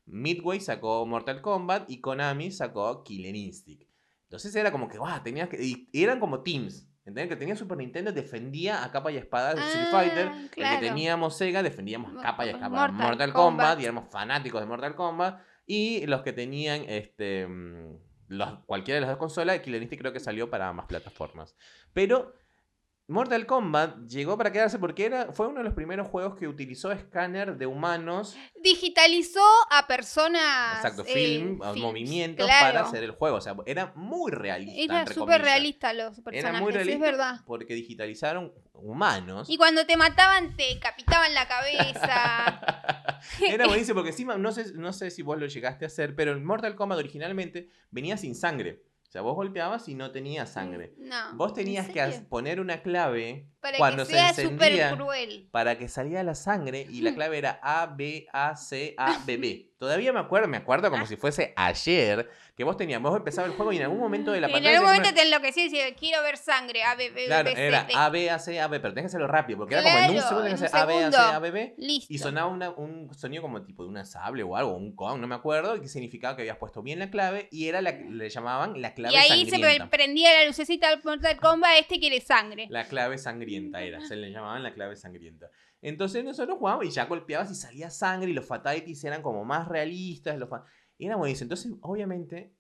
Midway sacó Mortal Kombat y Konami sacó Killer Instinct. Entonces era como que, guau, tenías que. Y eran como teams. ¿Entendés? Que tenía Super Nintendo defendía a capa y espada de Street Ah, Fighter. El claro. que teníamos Sega defendíamos Mo- capa y espada Mortal Mortal, Kombat. Kombat. y éramos fanáticos de Mortal Kombat. Y los que tenían este mm, los, cualquiera de las dos consolas, Killer Instinct creo que salió para ambas plataformas. Pero Mortal Kombat llegó para quedarse porque era, fue uno de los primeros juegos que utilizó escáner de humanos, Digitalizó a personas. exacto, eh, film, films, movimientos claro. para hacer el juego. O sea, era muy realista. Era súper realista los Era personajes, muy sí, realista es verdad. porque digitalizaron humanos. Y cuando te mataban, te decapitaban la cabeza. Era buenísimo porque encima, no sé, no sé si vos lo llegaste a hacer, pero el Mortal Kombat originalmente venía sin sangre. O sea, vos golpeabas y no tenía sangre. No. Vos ¿en tenías que poner una clave Para cuando que se sea encendía cruel. para que saliera la sangre y la clave era A, B, A, C, A, B, B. Todavía me acuerdo, me acuerdo Ah. como si fuese ayer, que vos tenías, vos empezabas el juego y en algún momento de la en pantalla... algún se- momento te enloquecías y decías, quiero ver sangre. A, B, B, Claro, era. A, B, A, C, A, B, pero tenés que hacerlo rápido, porque era como en un segundo tenés que en hacer A, B, A, C. A, B, B. Listo. Y sonaba un sonido como tipo de una sable o algo, un con, no me acuerdo, que significaba que habías puesto bien la clave y era la le llamaban la clave y ahí se sangrienta. pre- prendía la lucecita del Mortal Kombat, este quiere sangre. La clave sangrienta era, se le llamaban la clave sangrienta. Entonces nosotros jugábamos y ya golpeabas y salía sangre y los fatalities eran como más realistas. Los Era buenísimo. Entonces, obviamente,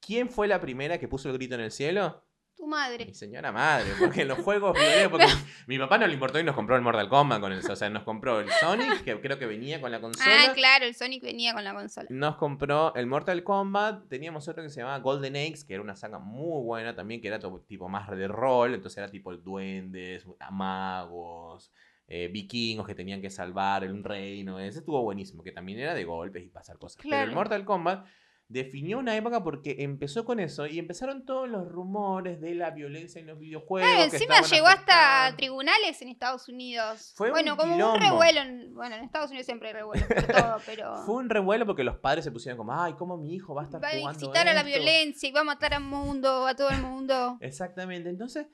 ¿quién fue la primera que puso el grito en el cielo? Tu madre. Mi señora madre, porque en los juegos porque mi papá no le importó y nos compró el Mortal Kombat con el, o sea, nos compró el Sonic, que creo que venía con la consola. Ah, claro, el Sonic venía con la consola. Nos compró el Mortal Kombat. Teníamos otro que se llamaba Golden Eggs, que era una saga muy buena también, que era tipo más de rol. Entonces era tipo duendes, magos, eh, vikingos que tenían que salvar un reino. Ese estuvo buenísimo, que también era de golpes y pasar cosas. Pero el Claro. Mortal Kombat definió una época porque empezó con eso y empezaron todos los rumores de la violencia en los videojuegos. Claro, que encima llegó hasta tribunales en Estados Unidos. Fue un bueno, como un revuelo. en- bueno, en Estados Unidos siempre hay revuelo por todo, pero. Fue un revuelo porque los padres se pusieron como, ay, ¿cómo mi hijo va a estar Va a jugando incitar a la esto?". violencia y va a matar al mundo, a todo el mundo. Exactamente. Entonces,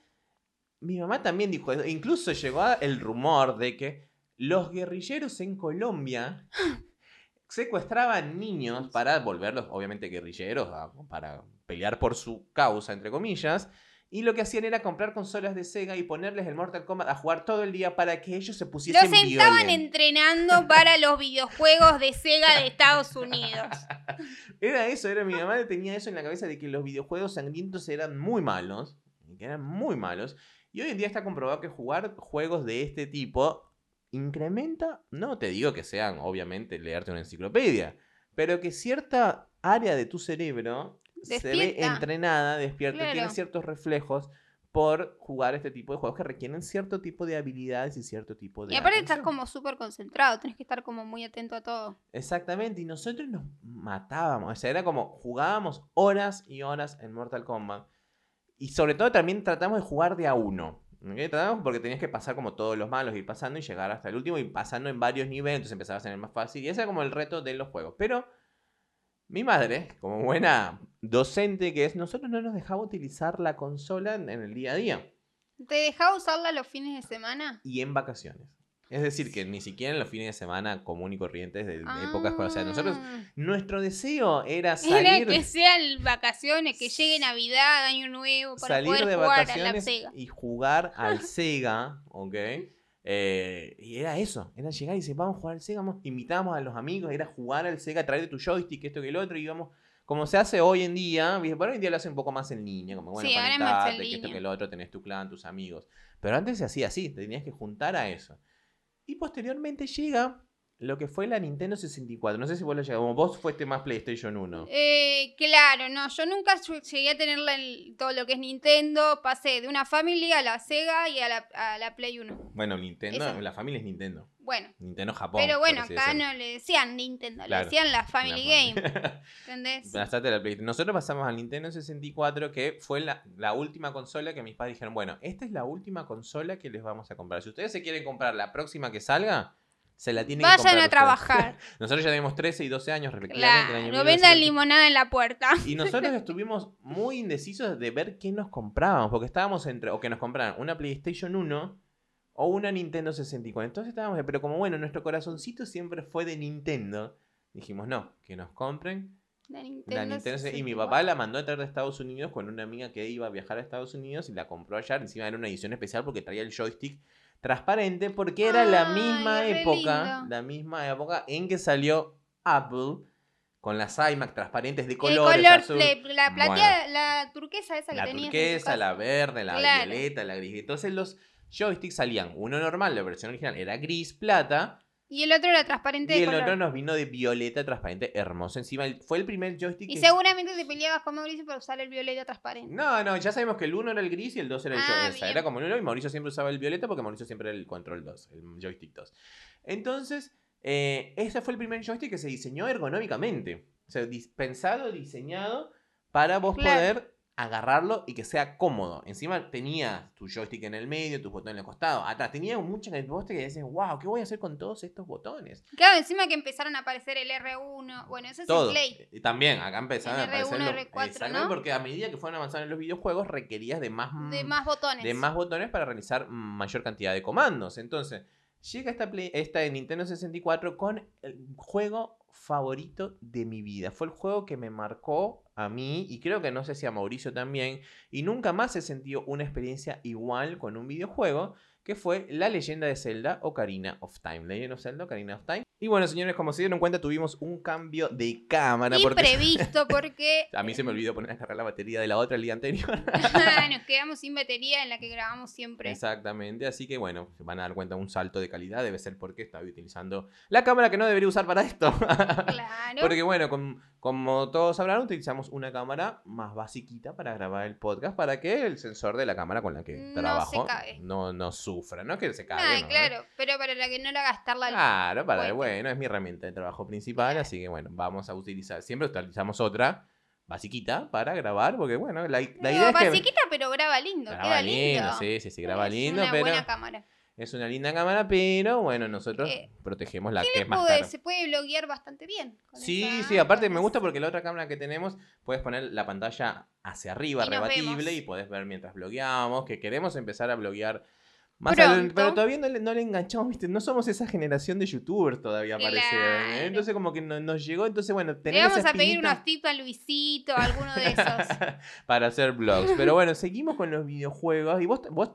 mi mamá también dijo eso. Incluso llegó el rumor de que los guerrilleros en Colombia secuestraban niños para volverlos, obviamente, guerrilleros, a- para pelear por su causa, entre comillas. Y lo que hacían era comprar consolas de Sega y ponerles el Mortal Kombat a jugar todo el día para que ellos se Los pusiesen estaban violent. entrenando para los videojuegos de Sega de Estados Unidos. Era eso, era mi mamá tenía eso en la cabeza de que los videojuegos sangrientos eran muy malos, que eran muy malos. Y hoy en día está comprobado que jugar juegos de este tipo incrementa, no te digo que sean obviamente leerte una enciclopedia, pero que cierta área de tu cerebro se ve entrenada, despierta, Claro. tiene ciertos reflejos por jugar este tipo de juegos que requieren cierto tipo de habilidades y cierto tipo de... Y aparte estás como súper concentrado, tenés que estar como muy atento a todo. Exactamente, y nosotros nos matábamos. O sea, era como jugábamos horas y horas en Mortal Kombat. Y sobre todo también tratamos de jugar de a uno. ¿ok? Tratamos porque tenías que pasar como todos los malos, ir pasando y llegar hasta el último y pasando en varios niveles, entonces empezabas a tener más fácil. Y ese era como el reto de los juegos. Pero mi madre, como buena docente que es, nosotros no nos dejaba utilizar la consola en el día a día ¿Te dejaba usarla los fines de semana? y en vacaciones. Es decir, que ni siquiera en los fines de semana común y corrientes de, de épocas. O sea, nosotros Ah. nuestro deseo era Era salir, que sean vacaciones, que llegue Navidad, Año Nuevo, para salir poder de jugar a la vacaciones Sega. y jugar al Sega, ¿ok? Eh, y era eso, era llegar y decir, vamos a jugar al Sega, vamos, invitábamos a los amigos, era jugar al Sega, traer tu joystick, esto que el otro, y íbamos, como se hace hoy en día. Pero hoy en día lo hace un poco más en línea, como bueno, Sí, conectate, que esto que el otro, tenés tu clan, tus amigos. Pero antes se hacía así, te tenías que juntar a eso. Y posteriormente llega lo que fue la Nintendo 64. No sé si vos lo llegamos. Vos fuiste más PlayStation 1. Eh, claro, no, yo nunca ll- llegué a tenerla en todo lo que es Nintendo. Pasé de una Family a la Sega y a la, a la Play 1. Bueno, Nintendo, la familia es Nintendo. Bueno, Nintendo Japón. pero bueno, acá no le decían Nintendo, Claro, le decían la La Family fami- Game. ¿Entendés? La Play- Nosotros pasamos al Nintendo 64, que fue la, la última consola que mis padres dijeron, bueno, esta es la última consola que les vamos a comprar. Si ustedes se quieren comprar la próxima que salga, se la tienen que Vayan comprar a trabajar. Nosotros ya tenemos 13 y 12 años, respectivamente. año no vendan 1990. limonada en la puerta. Y nosotros estuvimos muy indecisos de ver qué nos comprábamos, porque estábamos entre, o que nos compraran una PlayStation 1 o una Nintendo 64. Entonces estábamos, pero como bueno, nuestro corazoncito siempre fue de Nintendo, dijimos no, que nos compren La la Nintendo, Nintendo. Y mi 64. papá la mandó a traer de Estados Unidos con una amiga que iba a viajar a Estados Unidos y la compró allá. Encima era una edición especial porque traía el joystick transparente porque era la misma época, la misma época en que salió Apple con las iMac transparentes de El colores color, azul. la plateada, la turquesa esa que La tenías en tu turquesa, la verde, la Claro. violeta, la gris. Entonces los joysticks salían, uno normal, la versión original era gris, plata, Y el otro era transparente y de el color. otro nos vino de violeta transparente, hermoso. Encima el- fue el primer joystick Y que... seguramente te peleabas con Mauricio por usar el violeta transparente. No, no, ya sabemos que el 1 era el gris y el 2 era el Ah, joystick. bien. Era como el 1 y Mauricio siempre usaba el violeta porque Mauricio siempre era el control 2, el joystick 2. Entonces, eh, ese fue el primer joystick que se diseñó ergonómicamente. O sea, dis- pensado, diseñado para vos Claro. poder agarrarlo y que sea cómodo. Encima tenía tu joystick en el medio, tus botones en el costado, atrás. Tenía muchas que vos te decías, wow, ¿qué voy a hacer con todos estos botones? Claro, encima que empezaron a aparecer el R1. Bueno, eso es Todo. el Play. Y También, acá empezaron a aparecer R1, los- R4, Exactamente, ¿no? porque a medida que fueron avanzando en los videojuegos requerías de más De más botones. Mm, de más botones para realizar mayor cantidad de comandos. Entonces, llega esta, Play- esta Nintendo 64 con el juego favorito de mi vida. Fue el juego que me marcó a mí y creo que no sé si a Mauricio también. Y nunca más he sentido una experiencia igual con un videojuego que fue La leyenda de Zelda Ocarina of Time. Legend of Zelda Ocarina of Time. Y bueno, señores, como se dieron cuenta, tuvimos un cambio de cámara. Imprevisto porque a mí se me olvidó poner a cargar la batería de la otra el día anterior. nos quedamos sin batería en la que grabamos siempre. Exactamente, así que bueno, se van a dar cuenta un salto de calidad, debe ser porque estaba utilizando la cámara que no debería usar para esto. Claro. Porque bueno, com- como todos sabrán, utilizamos una cámara más basiquita para grabar el podcast para que el sensor de la cámara con la que No trabajo no, no sufra, no es que se ¿no? claro, pero para la que no la gastarla Claro, para bueno, es mi herramienta de trabajo principal, Claro. así que bueno, vamos a utilizar, siempre utilizamos otra basiquita para grabar, porque bueno, la, la No, idea es que... basiquita, pero graba lindo, Graba queda lindo. lindo, sí, sí, sí, graba Es lindo, una pero... buena cámara. Es una linda cámara, pero bueno, nosotros Eh, protegemos la que Le es más puede- cara. se puede bloguear bastante bien. con Sí, esa- sí, aparte me gusta porque la otra cámara que tenemos puedes poner la pantalla hacia arriba, Y rebatible, y podés ver mientras blogueamos, que queremos empezar a bloguear más adelante, pero todavía no le, no le enganchamos, ¿viste? No somos esa generación de youtubers todavía, parece. ¿eh? Entonces como que no- nos llegó, entonces bueno, Le tener vamos esa a pedir unos tips a Luisito, a alguno de esos. para hacer vlogs. Pero bueno, seguimos con los videojuegos. ¿Y vos, vos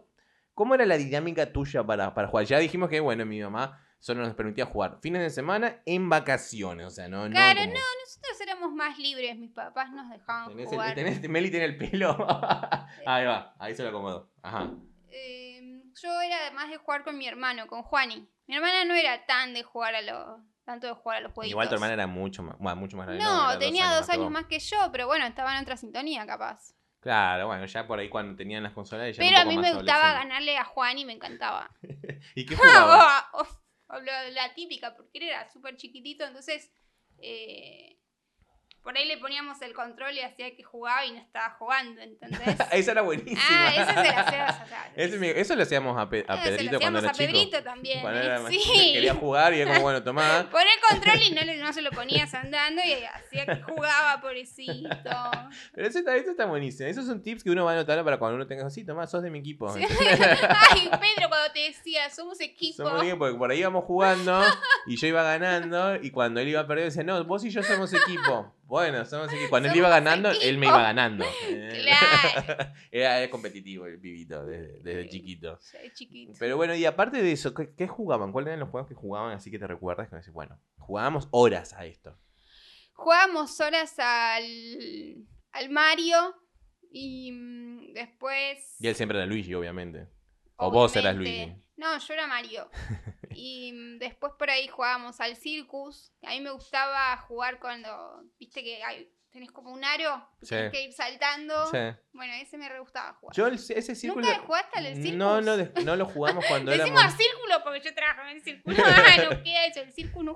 cómo era la dinámica tuya para, para jugar? Ya dijimos que, bueno, mi mamá solo nos permitía jugar fines de semana en vacaciones. O sea, no. Claro, no, como- Nosotros éramos más libres, mis papás nos dejaban Tenés el- jugar. tenés- Meli tiene el pelo. ahí va, ahí se lo acomodo. Ajá. Eh, yo era más de jugar con mi hermano, con Juani. Mi hermana no era tan de jugar a los. tanto de jugar a los jueguitos. Igual tu hermana era mucho más, bueno, mucho más grande. No, tenía dos años que vos. más que yo, pero bueno, estaba en otra sintonía capaz. Claro, bueno, ya por ahí cuando tenían las consolas. era Pero a mí me gustaba ganarle a Juan y me encantaba. ¿Y qué jugaba? La típica, porque él era súper chiquitito, entonces eh, por ahí le poníamos el control y hacía que jugaba y no estaba jugando, ¿entendés? Esa era buenísima. ah, eso se la hacías. O sea, Ese me- eso lo hacíamos a, Pe- a eh, Pedrito cuando era a chico. Pedrito también. Cuando ¿eh? era más- sí. quería jugar y era como, bueno, tomá. Pon el control y no, le- no se lo ponías andando y hacía que jugaba, pobrecito. Pero eso está, eso está buenísimo. Esos son tips que uno va a anotar para cuando uno tenga así, tomá, sos de mi equipo. Sí. Ay, Pedro, cuando te decía, somos equipo. Somos equipo, porque por ahí íbamos jugando y yo iba ganando y cuando él iba perdiendo decía, no, vos y yo somos equipo. Bueno, somos equipo. Cuando él iba ganando, él me iba ganando. Claro. Era, era competitivo el pibito desde, desde Sí. chiquito. Pero bueno, y aparte de eso, ¿qué, qué jugaban? ¿Cuáles eran los juegos que jugaban así que te recuerdas? Que decís, bueno, jugábamos horas a esto. Jugábamos horas al, al Mario y mm, después... Y él siempre era Luigi, obviamente. O vos eras Luigi. No, yo era Mario. y mm, después por ahí jugábamos al Circus. A mí me gustaba jugar cuando, viste que hay, tenés como un aro, Sí. tienes que ir saltando. Sí. Bueno, ese me re gustaba jugar. Yo el- ese círculo... ¿Nunca jugaste al Circus? No, no, de- no lo jugamos cuando Decimos éramos círculo porque yo trabajo en el círculo. Ah, no queda eso, el círculo no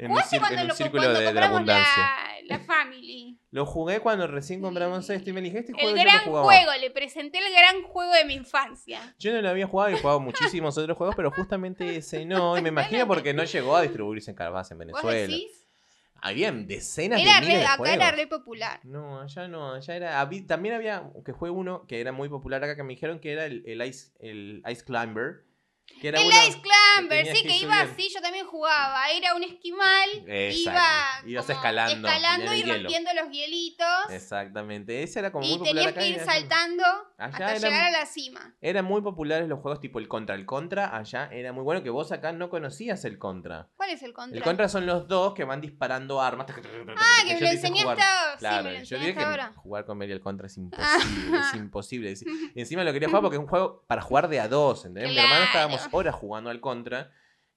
un, ¿Jugaste cuando, lo, círculo cuando de, de la compramos abundancia. la, la Family? Lo jugué cuando recién compramos esto y me dije, este juego El yo gran lo jugaba. juego, le presenté el gran juego de mi infancia. Yo no lo había jugado y he jugado muchísimos otros juegos, pero justamente ese no. Y me imagino porque no llegó a distribuirse en Carvajal en ¿Vos Venezuela. decís? Habían decenas Era de miles re, de acá juegos. era re popular. No, allá no, allá era. también había que fue uno que era muy popular acá que me dijeron que era el, el Ice, el Ice Climber. Que era el uno- Ice Climber, tenías sí, que que iba así, yo también jugaba. Era un esquimal, Exacto. iba escalando escalando el y hielo. rompiendo los hielitos. Exactamente. Ese era como muy Y popular tenías acá. que ir saltando Allá hasta eran- llegar a la cima. Eran muy populares los juegos tipo el Contra. El Contra allá era muy bueno que vos acá no conocías el Contra. ¿Cuál es el contra? El Contra son los dos que van disparando armas. Ah, que me lo ahora. Claro, sí, me lo yo dije que ahora. jugar con Mary al contra es imposible, es imposible. Es- Y encima lo quería jugar porque es un juego para jugar de a dos, ¿entendés? Mi hermano estábamos horas jugando al contra.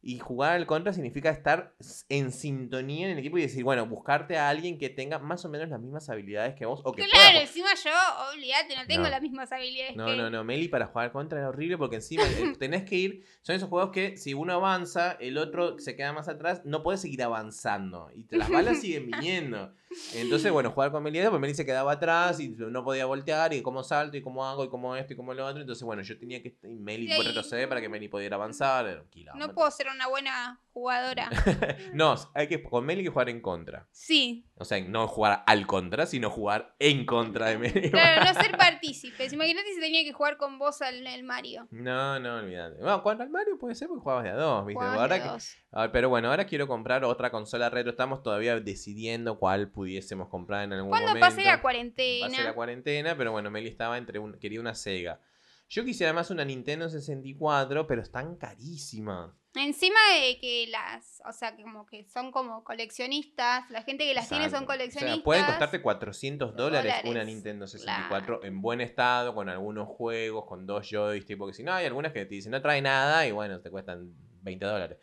Y jugar al contra significa estar en sintonía en el equipo y decir, bueno, buscarte a alguien que tenga más o menos las mismas habilidades que vos o que Claro, encima yo, olvídate, no tengo No. las mismas habilidades No, que no, no, Meli para jugar contra era horrible porque encima eh, tenés que ir, son esos juegos que si uno avanza, el otro se queda más atrás, no puedes seguir avanzando y las balas siguen viniendo. Entonces, bueno, jugar con Meli, pues Meli se quedaba atrás y no podía voltear y cómo salto y cómo hago y cómo esto y cómo lo otro. Entonces, bueno, yo tenía que y Meli ahí- retroceder para que Meli pudiera avanzar. No puedo ser una buena jugadora. No, hay que, con Meli hay que jugar en contra. Sí, O sea, no jugar al contra, sino jugar en contra de Meli. claro, no ser partícipes. Imagínate si tenía que jugar con vos al Mario. No, no, olvídate. Bueno, cuando al Mario puede ser porque jugabas de a dos, ¿viste? Jugabas Ahora de que- dos. a ver, pero bueno, ahora quiero comprar otra consola retro. Estamos todavía decidiendo cuál pudiésemos comprar en algún Cuando momento. pase la Pase cuarentena. la cuarentena, pero bueno, Meli estaba entre un, quería una Sega. Yo quisiera más una Nintendo 64, pero están carísimas. Encima de que las, o sea, que como que son como coleccionistas, la gente que las tiene son Exacto. coleccionistas. O sea, pueden costarte 400 dólares una Dólares, Nintendo 64 en buen estado, con algunos juegos, con dos joysticks, porque si no, hay algunas que te dicen no trae nada y bueno, te cuestan 20 dólares.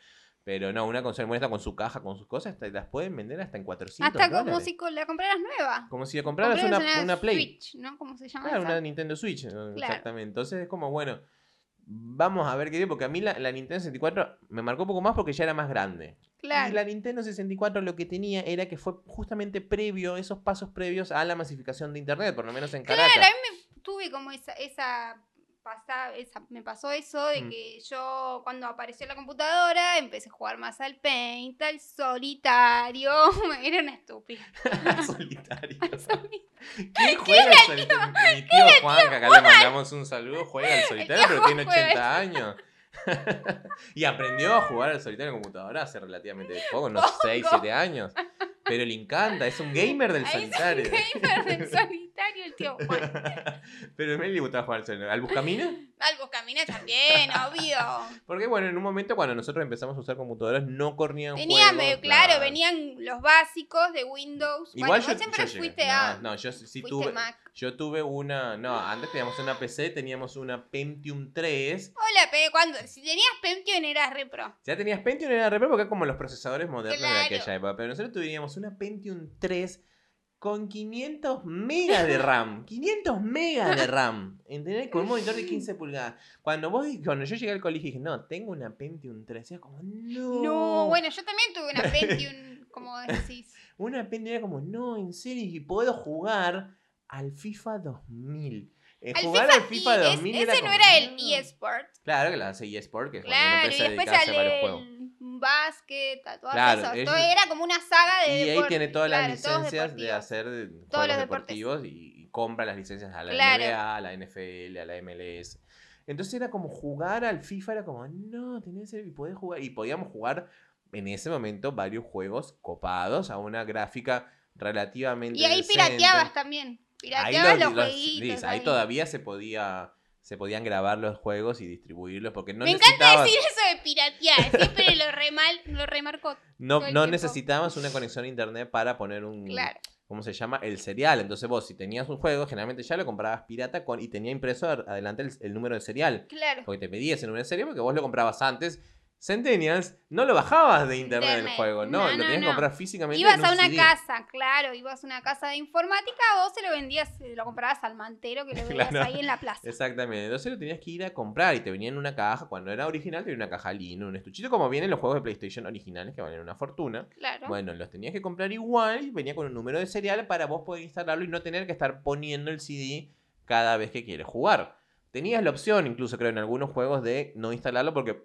Pero no, una consola estado con su caja, con sus cosas, las pueden vender hasta en 400 Hasta como dólares. si co- la compraras nueva. Como si le compraras una, Compraras una Play. Switch, ¿no? ¿Cómo se llama? Claro, esa? una Nintendo Switch, exactamente. Entonces es como, bueno, vamos a ver qué digo, porque a mí la, la Nintendo 64 me marcó un poco más porque ya era más grande. Claro. Y la Nintendo 64 lo que tenía era que fue justamente previo, esos pasos previos a la masificación de Internet, por lo menos en Caracas. Claro, a mí me tuve como esa, esa, pasa- esa- me pasó eso de Mm. que yo cuando apareció la computadora empecé a jugar más al Paint, al solitario, era una estúpida. Solitario. Solitario. ¿Quién juega al solitario? Mi tío Juan, que acá le mandamos un saludo, juega al solitario, pero tiene Juan juega 80 años. y aprendió a jugar al solitario en computadora hace relativamente poco, unos 6, 7 años. Pero le encanta, es un gamer del solitario. Es un gamer del solitario el tío Juan. pero a mí le gustaba jugar al solitario. ¿Al Buscamina? Al Buscaminas también, obvio. Porque bueno, en un momento cuando nosotros empezamos a usar computadoras no corrían Tenía, juegos. medio- claro, venían los básicos de Windows. Igual bueno, yo, vos siempre yo fuiste no, a. No, yo sí tuve. Mac. Yo tuve una. No, antes teníamos una PC, teníamos una Pentium 3. Hola, Pe, cuando si tenías Pentium eras re pro. Ya tenías Pentium era re porque como los procesadores modernos Claro. de aquella época. Pero nosotros tuvíamos una Pentium 3 con 500 megas de RAM. 500 megas de RAM. ¿Entendés? Con un monitor de 15 pulgadas. Cuando vos cuando yo llegué al colegio dije, no, tengo una Pentium 3. Y era como, no. No, bueno, yo también tuve una Pentium, como decís. Una Pentium era como, no, en serio, y puedo jugar al FIFA 2000. Eh, Al jugar FIFA, al FIFA y es- 2000 ese no era el eSport. Claro que la hace eSport, que es Claro, y empresa después dedicada a varios juegos. Básquet, tatuajes, Claro, es- Todo era como una saga de Y ahí tiene todas claro, las licencias de hacer Todos juegos los deportivos y, y compra las licencias a la Claro. NBA, a la NFL, a la MLS. Entonces era como jugar al FIFA, era como, no, tenés el, y podés jugar. Y podíamos jugar en ese momento varios juegos copados a una gráfica relativamente. Y ahí decente. pirateabas también. Ahí, Pirateabas los- los, los- jueguitos. Liz, ahí ahí. todavía se podía. Se podían grabar los juegos y distribuirlos porque no Me encanta decir eso de piratear. Siempre lo, remal, lo remarco. no, todo el no tiempo. necesitabas una conexión a internet para poner un, Claro. ¿cómo se llama? El serial. Entonces vos, si tenías un juego, generalmente ya lo comprabas pirata con, y tenía impreso adelante el, el número de serial. Claro. Porque te pedía ese número de serial porque vos lo comprabas antes Centennials, no lo bajabas de internet, el Internet. juego, no, No, lo no, tenías que comprar físicamente. Ibas en a un una CD. casa, claro, ibas a una casa de informática o se lo vendías, se lo comprabas al mantero que lo Claro. ahí en la plaza. Exactamente, entonces lo tenías que ir a comprar y te venía en una caja, cuando era original te venía una caja linda, un estuchito como vienen los juegos de PlayStation originales que valen una fortuna. Claro. Bueno, los tenías que comprar igual y venía con un número de serial para vos poder instalarlo y no tener que estar poniendo el CD cada vez que quieres jugar. Tenías la opción, incluso creo en algunos juegos, de no instalarlo porque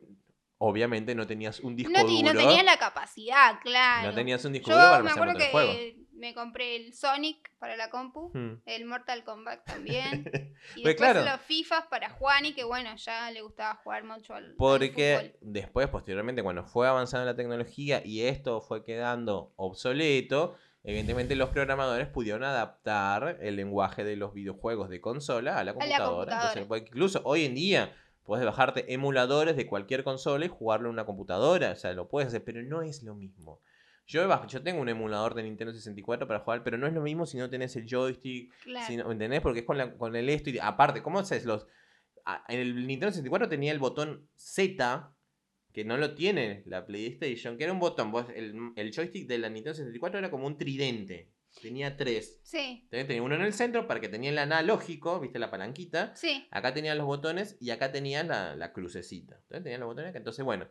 obviamente no tenías un disco no, duro. no tenías la capacidad, claro. no tenías un disco Yo duro para me acuerdo juego. que me compré el Sonic para la compu, Hmm. el Mortal Kombat también. Y Pues después claro. los FIFAs para Juani, que bueno, ya le gustaba jugar mucho al, al Porque fútbol. después, posteriormente, cuando fue avanzando la tecnología y esto fue quedando obsoleto, evidentemente los programadores pudieron adaptar el lenguaje de los videojuegos de consola a la computadora. computadora. Entonces, incluso hoy en día puedes bajarte emuladores de cualquier consola y jugarlo en una computadora. O sea, lo puedes hacer, pero no es lo mismo. Yo, yo tengo un emulador de Nintendo 64 para jugar, pero no es lo mismo si no tenés el joystick, Claro. si no- ¿Entendés? Porque es con, la- con el esto y aparte, ¿cómo haces los... En el Nintendo 64 tenía el botón Z, que no lo tiene la PlayStation, que era un botón. Vos, el, el joystick de la Nintendo 64 era como un tridente. Tenía tres. Sí, Tenía tenía uno en el centro para que tenía el analógico, viste la palanquita. sí. Acá tenías los botones y acá tenías la, la crucecita. Entonces tenías los botones acá. Entonces, bueno,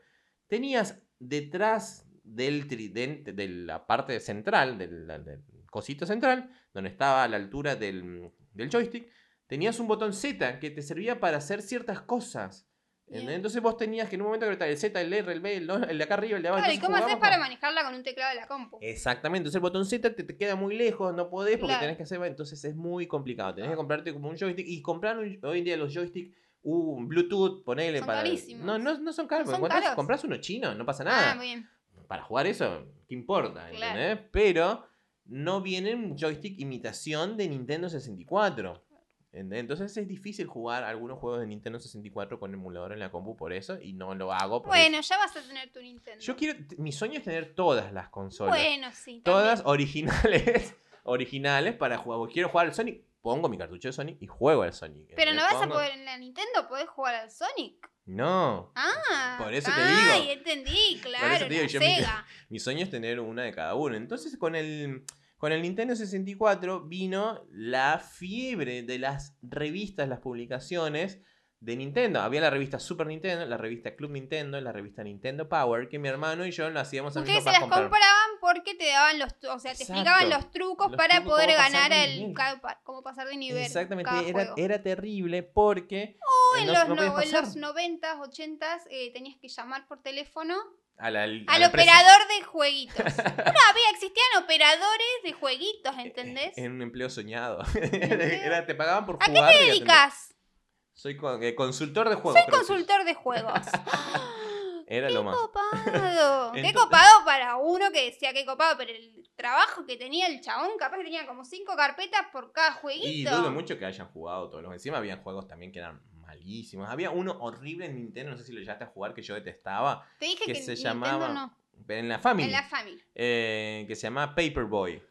tenías detrás del tridente, de la parte central, del, del cosito central, donde estaba a la altura del, del joystick, tenías un botón Z que te servía para hacer ciertas cosas. Entonces vos tenías que en un momento apretar el Z, el R, el B, el, no- el de acá arriba, el de abajo. Claro, ¿y cómo haces para manejarla con un teclado de la compu? Exactamente, entonces el botón Z te, te queda muy lejos, no podés porque Claro. tenés que hacer, entonces es muy complicado, tenés que comprarte como un joystick y comprar un- hoy en día los joysticks, uh, Bluetooth, ponele Son para... carísimos. No, no, no son caros, No son compras uno chino, no pasa Ah, nada. muy bien. Para jugar eso, ¿qué importa? Claro. Pero no vienen joystick imitación de Nintendo 64. Entonces es difícil jugar algunos juegos de Nintendo 64 con emulador en la compu por eso y no lo hago. por Bueno, eso. ya vas a tener tu Nintendo. Yo quiero, mi sueño es tener todas las consolas. Bueno, sí. Todas también. originales, originales para jugar. Quiero jugar al Sonic, pongo mi cartucho de Sonic y juego al Sonic. Pero no vas a poder en la Nintendo, podés jugar al Sonic. No. Ah, Por eso te ay, digo. entendí, claro. te digo, la yo mi- Sega. Mi sueño es tener una de cada uno. Entonces con el, con el Nintendo 64 vino la fiebre de las revistas, las publicaciones de Nintendo. Había la revista Super Nintendo, la revista Club Nintendo, la revista Nintendo Power, que mi hermano y yo lo hacíamos a Ustedes se las comprar. compraban porque te daban los, o sea, te Exacto. explicaban los trucos Los para trucos, poder ganar el cómo pasar de nivel. Exactamente, era, terrible porque O eh, en los, no podías no- en pasar. los 90s, 80s eh, tenías que llamar por teléfono a la, a al la empresa. operador de jueguitos. no, había, existían operadores de jueguitos, ¿entendés? En un empleo soñado. Era- te pagaban por ¿A qué jugar. te dedicas? Soy eh, consultor de juegos. Soy que consultor de juegos. Era ¡Qué lo más. copado! ¡Qué copado para uno que decía qué copado! Pero el trabajo que tenía el chabón, capaz que tenía como cinco carpetas por cada jueguito. Y dudo mucho que hayan jugado todos los. Encima habían juegos también que eran malísimos. Había uno horrible en Nintendo, no sé si lo llegaste a jugar, que yo detestaba. Te dije que que, se Nintendo llamaba no. En la Family. En la Family. eh, que se llamaba Paperboy.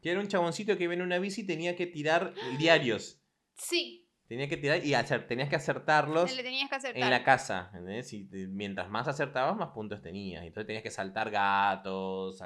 Que era un chaboncito que iba en una bici y tenía que tirar diarios. Sí, Tenía que tirar y tenías que acertarlos. le tenías que acertar. En la casa, ¿entendés? Y te- mientras más acertabas, más puntos tenías. Entonces tenías que saltar gatos,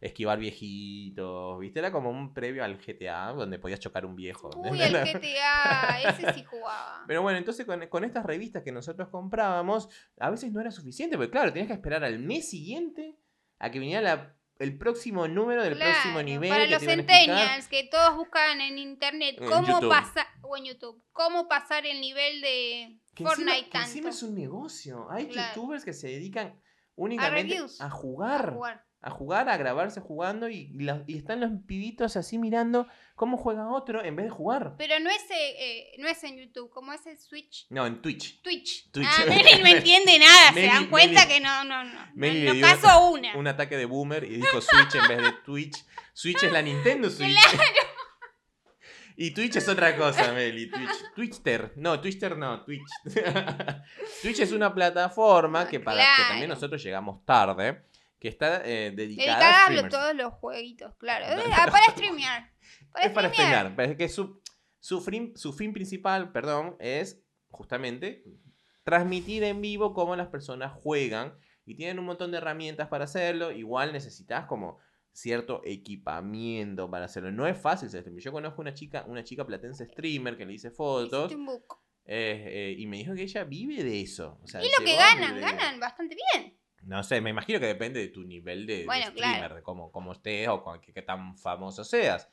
esquivar viejitos, ¿viste? Era como un previo al GTA donde podías chocar un viejo. Uy, el GTA, ese sí jugaba. Pero bueno, entonces con, con estas revistas que nosotros comprábamos, a veces no era suficiente, porque claro, tenías que esperar al mes siguiente a que viniera la- el próximo número del Claro, próximo nivel. Para que los centennials que todos buscan en internet cómo pasar, o en YouTube, cómo pasar el nivel de Que Fortnite encima, que tanto. encima es un negocio. Hay Claro. youtubers que se dedican únicamente reviews, a a jugar. jugar. a jugar, a grabarse jugando y, y la- y están los pibitos así mirando cómo juega otro en vez de jugar. Pero no es, eh, eh, no es en YouTube, como es el Switch. No, en Twitch. Twitch. Twitch. Ah, Meli no entiende nada, se dan cuenta Meli- que no, no, no. Meli no, le no dio caso una. Un ataque de boomer y dijo Switch en vez de Twitch. Switch es la Nintendo Switch. Y Twitch es otra cosa, Meli. Twitch. Twitchter. No, Twitchter no, Twitch. Twitch es una plataforma que para que Claro. también nosotros llegamos tarde, que está eh, dedicada, Dedicada a todos los jueguitos, claro. No, Eh, no. ah, para streamear. Para es para streamear. Pero es que su, su, fin, su fin principal, perdón, es justamente transmitir en vivo cómo las personas juegan y tienen un montón de herramientas para hacerlo. Igual necesitas como cierto equipamiento para hacerlo. No es fácil ser streamer. Yo conozco una chica, una chica platense streamer que le hice fotos eh, eh, y me dijo que ella vive de eso. O sea, Y lo que ganan, ganan bastante bien. No sé, me imagino que depende de tu nivel de, streamer, claro. de cómo, cómo estés o con qué, qué tan famoso seas.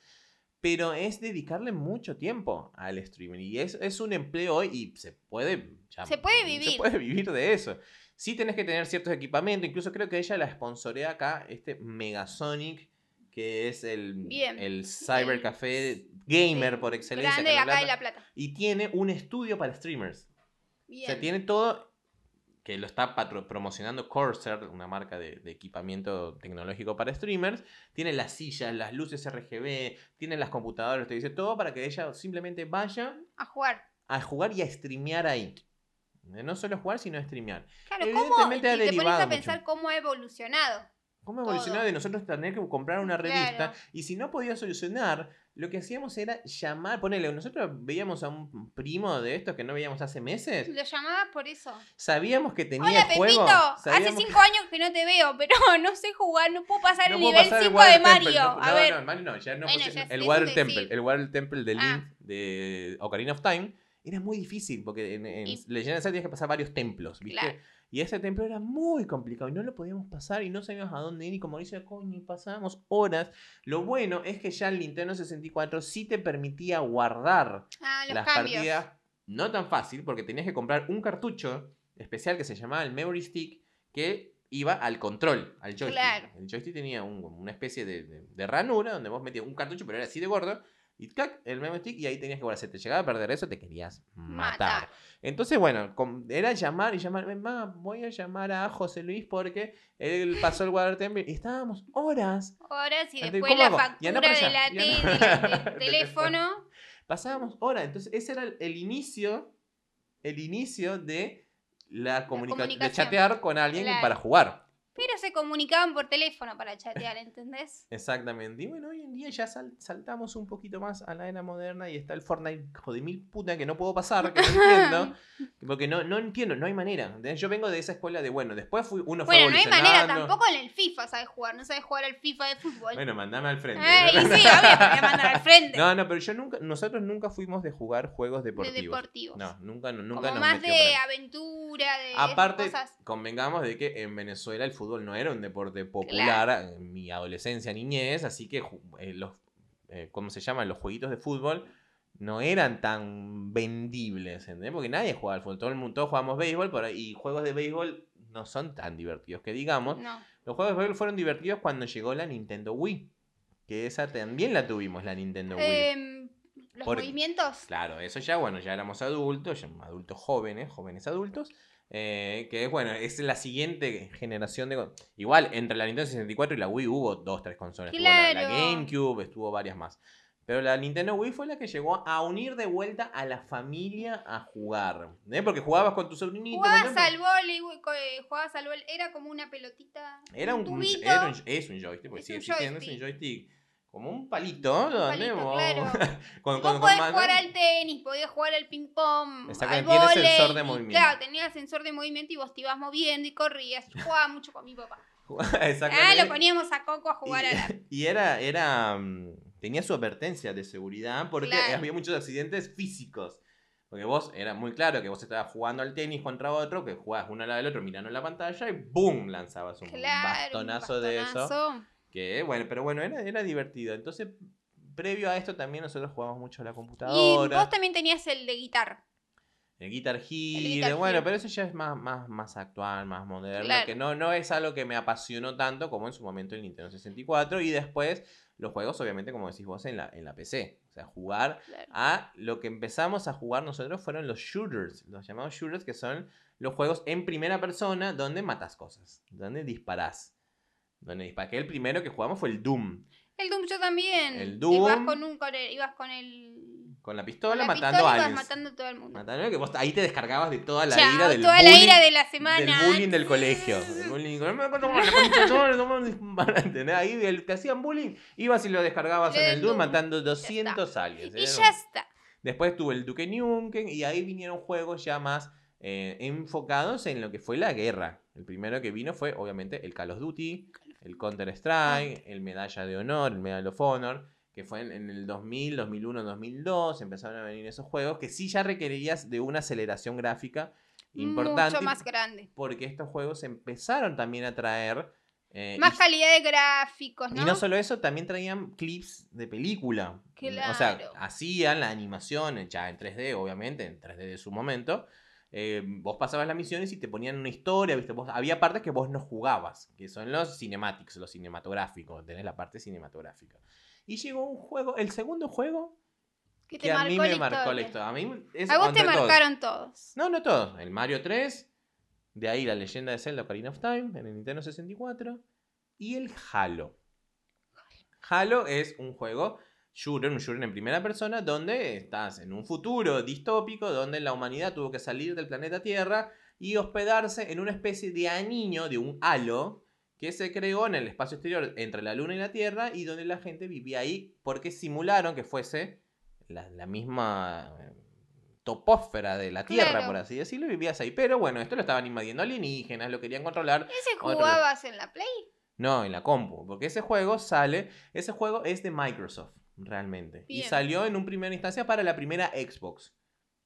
Pero es dedicarle mucho tiempo al streaming. Y es, es un empleo hoy y se puede... ya- Se puede Se vivir. puede vivir de eso. Sí tenés que tener ciertos equipamientos. Incluso creo que ella la sponsorea acá, este Megasonic, que es el, Bien. el cybercafé gamer Sí. por excelencia. Grande acá de. La Plata. Y tiene un estudio para streamers. Bien. O sea, tiene todo que lo está patro- promocionando Corsair, una marca de, de equipamiento tecnológico para streamers. Tiene las sillas, las luces RGB, tiene las computadoras, te dice todo para que ella simplemente vaya A jugar. a jugar y a streamear ahí. Eh, No solo jugar, sino a streamear. Claro, ¿cómo? Evidentemente Si te pones a pensar mucho. cómo ha evolucionado. ¿Cómo ha evolucionado Todo. de nosotros tener que comprar una revista? Claro. Y si no podía solucionar, lo que hacíamos era llamar, ponele, nosotros veíamos a un primo de estos que no veíamos hace meses, Lo llamabas por eso. sabíamos que tenía Hola, juego. Pepito. Hace cinco años que no te veo, pero no sé jugar, no puedo pasar el puedo nivel pasar el 5 Water de Mario. No, a no, ver. no, Mario no, ya no Bueno, puse- ya sé, el Water Temple, decir. el Water Temple de Link Ah. de Ocarina of Time era muy difícil porque en, en Y- Legend of Zelda tenías que pasar varios templos, ¿viste? Claro. Y ese templo era muy complicado y no lo podíamos pasar y no sabíamos a dónde ir y como dice coño, y pasábamos horas. Lo bueno es que ya el Nintendo 64 sí te permitía guardar Ah, las cambios. partidas no tan fácil porque tenías que comprar un cartucho especial que se llamaba el Memory Stick que iba al control, al joystick. Claro. El joystick tenía un- una especie de, de- de ranura donde vos metías un cartucho, pero era así de gordo, y ¡clac! el Memory Stick, y ahí tenías que guardar. Si te llegaba a perder eso, te querías matar. Entonces, bueno, era llamar y llamar. Ma, voy a llamar a José Luis porque él pasó el Water Temple y estábamos horas Horas y después ¿cómo la hago? Factura de la tele, del teléfono. pasábamos horas. Entonces, ese era el, el inicio, el inicio de la comunicación, de chatear con alguien Claro. para jugar. Pero se comunicaban por teléfono para chatear, ¿entendés? Exactamente. Y bueno, hoy en día ya sal- saltamos un poquito más a la era moderna y está el Fortnite, hijo de mil puta, que no puedo pasar, que no entiendo. Porque no, no entiendo, no hay manera. ¿entendés? Yo vengo de esa escuela de, bueno, después fui, uno fue Bueno, no hay manera, tampoco en el FIFA sabes jugar, no sabes jugar al FIFA de fútbol. Bueno, mandame al frente. Ay, sí, obvio, te voy a mandar al frente. No, no, pero yo nunca, nosotros nunca fuimos de jugar juegos de deportivos. deportivos. No, nunca, nunca Como nos más de aventura, de Aparte, esas cosas. convengamos de que en Venezuela el fútbol no era un deporte popular en mi adolescencia, niñez, así que eh, los, eh, ¿cómo se llaman? Los jueguitos de fútbol no eran tan vendibles, ¿entendés? Porque nadie jugaba al fútbol, todo el mundo, todos jugamos béisbol y juegos de béisbol no son tan divertidos que digamos. No. Los juegos de béisbol fueron divertidos cuando llegó la Nintendo Wii, que esa también la tuvimos, la Nintendo Wii. Em, los Por- movimientos. Claro, eso ya, bueno, ya éramos adultos, ya adultos jóvenes, jóvenes adultos. Eh, que bueno, es la siguiente generación de. Igual, entre la Nintendo 64 y la Wii hubo dos, tres consolas. Estuvo la, la Claro. GameCube, estuvo varias más. Pero la Nintendo Wii fue la que llegó a unir de vuelta a la familia a jugar. ¿eh? Porque jugabas con tu sobrinito. con Jugabas al vóley, eh, jugabas al vóley, era como una pelotita. Era un, tubito. era un- es un joystick, porque Es sigue existiendo, es un joystick. Como un palito, donde palito, claro. con, Y con- vos podés jugar al tenis, podías jugar al ping pong, al tiene vóley. sensor de y movimiento. Claro, tenía sensor de movimiento y vos te ibas moviendo y corrías. Yo jugaba mucho con mi papá. Ah, lo poníamos a Coco a jugar a la... Y era, era, mm, tenía su advertencia de seguridad porque Claro. había muchos accidentes físicos. Porque vos, era muy claro que vos estabas jugando al tenis contra otro, que jugabas uno al lado del otro mirando la pantalla y ¡boom! lanzabas un Claro, un bastonazo de eso. Que bueno, pero bueno, era, era divertido. Entonces, previo a esto también nosotros jugábamos mucho a la Y computadora. vos también tenías el de guitarra. El Guitar Hero, Guitar bueno, Hero. pero eso ya es más, más, más actual, más moderno, Claro. que no, no es algo que me apasionó tanto como en su momento el Nintendo 64 y después los juegos, obviamente, como decís vos, en la, en la PC. O sea, jugar Claro. a lo que empezamos a jugar nosotros fueron los shooters, los llamados shooters, que son los juegos en primera persona donde matas cosas, donde disparás. Donde disparás. Que el primero que jugamos fue el Doom, El Doom yo también. El Ibas Doom. con, un, con el, ibas con el... con la con pistola la matando pistola a ibas aliens. matando a todo el mundo. Matando, que vos ahí te descargabas de toda la Chao, ira del toda bullying. la ira de la semana. Del bullying del colegio. Del bullying. Ahí el que hacían bullying, ibas y lo descargabas en Del el Doom Doom. matando 200 está. aliens. Y Era- ya está. Después tuve el Duke Nukem y ahí vinieron juegos ya más eh, enfocados en lo que fue la guerra. El primero que vino fue, obviamente, el Call of Duty, el Counter-Strike, el Medalla de Honor, el Medal of Honor, que fue en, en el 2000, 2001, 2002, empezaron a venir esos juegos que sí ya requerías de una aceleración gráfica importante. Mucho más grande. Porque estos juegos empezaron también a traer... eh, Más calidad de gráficos, ¿no? y no solo eso, también traían clips de película. O sea, Claro. hacían la animación ya en 3D, obviamente, en 3D de su momento. Eh, vos pasabas las misiones y te ponían una historia, ¿viste? Vos, había partes que vos no jugabas, que son los cinematics, los cinematográficos. Tenés la parte cinematográfica. Y llegó un juego, el segundo juego, que que a mí me marcó la historia. A, mí es A vos te entre todos. marcaron todos. No, no todos. El Mario 3, de ahí la leyenda de Zelda Ocarina of Time, en el Nintendo 64, y el Halo. Halo es un juego shooter, un shooter en primera persona, donde estás en un futuro distópico, donde la humanidad tuvo que salir del planeta Tierra y hospedarse en una especie de anillo, de un halo, que se creó en el espacio exterior entre la Luna y la Tierra, y donde la gente vivía ahí porque simularon que fuese la, la misma eh, topósfera de la Tierra, Claro. por así decirlo, y vivías ahí. Pero bueno, esto lo estaban invadiendo alienígenas, lo querían controlar. ¿Ese Otro. jugabas en la Play? No, en la compu, porque ese juego sale, ese juego es de Microsoft, realmente. Y salió en un primera instancia para la primera Xbox.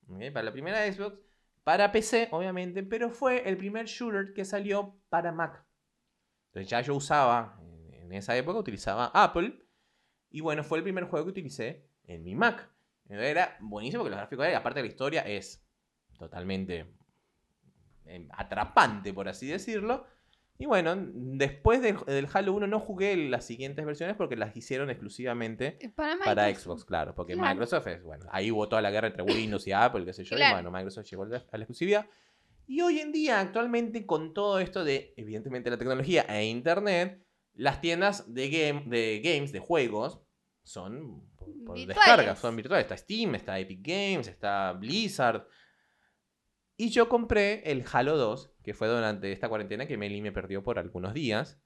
Para la primera Xbox, para PC, obviamente, pero fue el primer shooter que salió para Mac. Entonces ya yo usaba, en esa época utilizaba Apple, y bueno, fue el primer juego que utilicé en mi Mac. Era buenísimo porque los gráficos, y aparte de la historia, es totalmente eh, atrapante, por así decirlo. Y bueno, después del, del Halo 1 no jugué las siguientes versiones porque las hicieron exclusivamente Para, para. Xbox, claro. Porque Claro. Microsoft es, bueno, ahí hubo toda la guerra entre Windows y Apple, qué sé yo. Claro. Y bueno, Microsoft llegó a la a la exclusividad. Y hoy en día, actualmente, con todo esto de, evidentemente, la tecnología e Internet, las tiendas de, game, de games, de juegos, son por, por descarga, son virtuales. Está Steam, está Epic Games, está Blizzard. Y yo compré el Halo 2, que fue durante esta cuarentena que Meli me perdió por algunos días.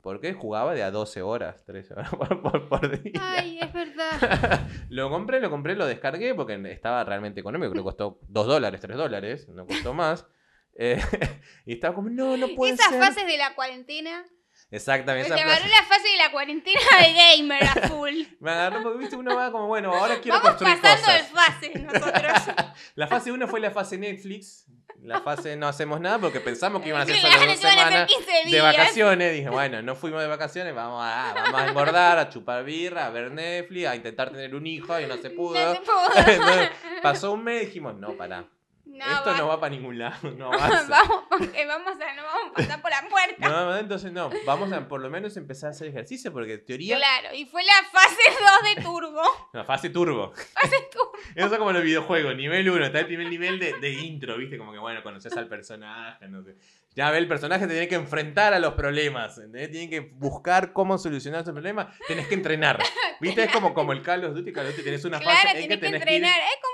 Porque jugaba de a 12 horas, 13 horas por, por- por día. Ay, es verdad. lo compré, lo compré, lo descargué porque estaba realmente económico. Creo que costó 2 dólares, 3 dólares, no costó más. Eh, y estaba como, no, no puede Esas ser. fases de la cuarentena. Exactamente. Me esa agarró la fase de la cuarentena de gamer a full. Me agarró porque, viste, uno va como, bueno, ahora quiero Vamos construir pasando de fases nosotros. La fase 1 fue la fase Netflix. La fase no hacemos nada porque pensamos que iban a ser Claro, solo dos semanas 15 de vacaciones. Dije, bueno, no fuimos de vacaciones, vamos a, vamos a engordar, a chupar birra, a ver Netflix, a intentar tener un hijo y no se pudo. No se pudo. Entonces, pasó un mes y dijimos, no, pará. No, Esto va- no va para ningún lado, no vamos, porque vamos a, no vamos a pasar por la puerta. No, entonces no, vamos a por lo menos empezar a hacer ejercicio porque teoría Claro, y fue la fase 2 de Turbo. la fase turbo. Fase Turbo. Eso es como los videojuegos, nivel 1, está el primer nivel de, de intro, ¿viste? Como que bueno, conoces al personaje, no sé. Ya ve, el personaje te tiene que enfrentar a los problemas, ¿entendés? Tiene que buscar cómo solucionar esos problemas, tenés que entrenar. ¿Viste? Es como, como el Call of Duty, Call of Duty tenés una Claro, fase en tenés que tenés que ir- entrenar. Es como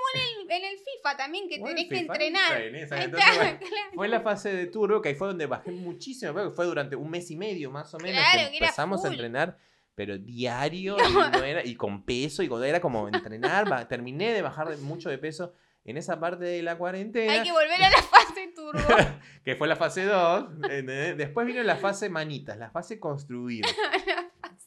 en el, FIFA también, que Bueno, tenés que entrenar. tenés, Ahí entonces, está, bueno, claro. Fue la fase de turbo, que ahí fue donde bajé muchísimo, creo que fue durante un mes y medio más o menos Claro, que que era empezamos a entrenar, pero diario y, no era- y con peso, y cuando era como entrenar, terminé de bajar de- mucho de peso en esa parte de la cuarentena, Hay que volver a la fase Turbo. que fue la fase 2, después vino la fase manitas, la fase construir,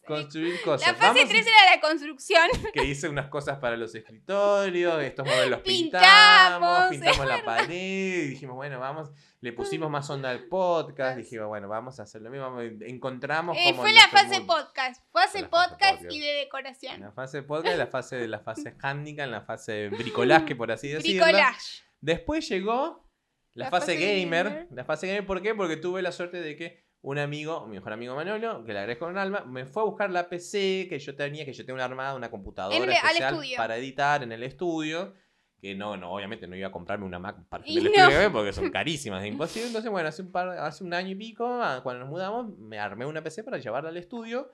construir cosas. La fase Vamos- 3 era la construcción. que hice unas cosas para los escritorios, estos muebles los Pintamos, pintamos, pintamos la pared, y dijimos, bueno, vamos, le pusimos más onda al podcast, dijimos, bueno, vamos a hacer lo mismo, encontramos Eh, fue la fase mundo. podcast. Fase La podcast podcast. y de decoración. La fase podcast, la fase de la fase handicap, la fase bricolaje, por así decirlo. Bricolage. Después llegó la, La fase, fase gamer. gamer. La fase gamer, ¿por qué? Porque tuve la suerte de que un amigo, mi mejor amigo Manolo, que le agradezco con alma, me fue a buscar la PC que yo tenía, que yo tenía una armada, una computadora En el- al especial para editar en el estudio. Que no, no, obviamente no iba a comprarme una Mac para el no. estudio porque son carísimas, es imposible. Entonces, bueno, hace un, par, hace un año y pico, ah, cuando nos mudamos, me armé una PC para llevarla al estudio.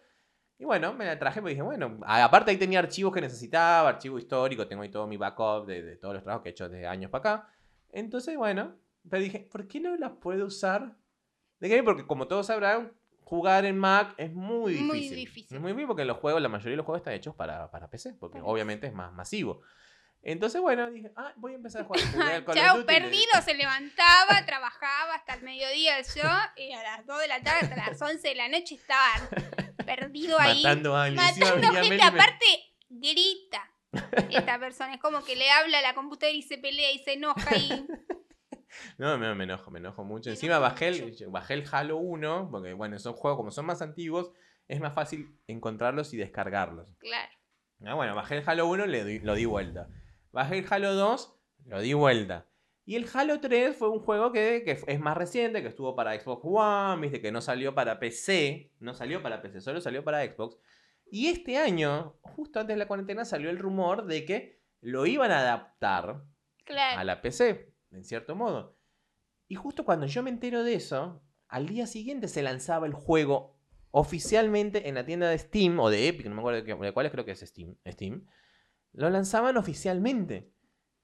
Y bueno, me la traje porque dije, bueno, aparte ahí tenía archivos que necesitaba, archivo histórico, tengo ahí todo mi backup de, de todos los trabajos que he hecho desde años para acá. Entonces, bueno, pero dije, ¿por qué no las puedo usar de game? Porque como todos sabrán, jugar en Mac es muy difícil. Muy difícil. Es muy difícil porque los juegos, la mayoría de los juegos están hechos para, para PC, porque Para obviamente es más masivo. Entonces, bueno, dije, ah, voy a empezar a jugar. Chao, perdido, se levantaba, trabajaba hasta el mediodía yo, y a las 2 de la tarde, hasta las 11 de la noche estaba perdido ahí. Matando a Matando gente, y aparte grita. Esta persona es como que le habla a la computadora y se pelea y se enoja y No, me, me enojo, me enojo mucho. Encima bajé el, bajé el Halo 1, porque bueno, son juegos como son más antiguos, es más fácil encontrarlos y descargarlos. claro. Ah, bueno, bajé el Halo 1, le di- lo di vuelta. Bajé el Halo 2, lo di vuelta. Y el Halo 3 fue un juego que, que es más reciente, que estuvo para Xbox One, viste, que no salió para PC. No salió para PC, solo salió para Xbox. Y este año, justo antes de la cuarentena, salió el rumor de que lo iban a adaptar Claro. a la PC, en cierto modo. Y justo cuando yo me entero de eso, al día siguiente se lanzaba el juego oficialmente en la tienda de Steam o de Epic, no me acuerdo de, cuáles, creo que es Steam, Steam. Lo lanzaban oficialmente.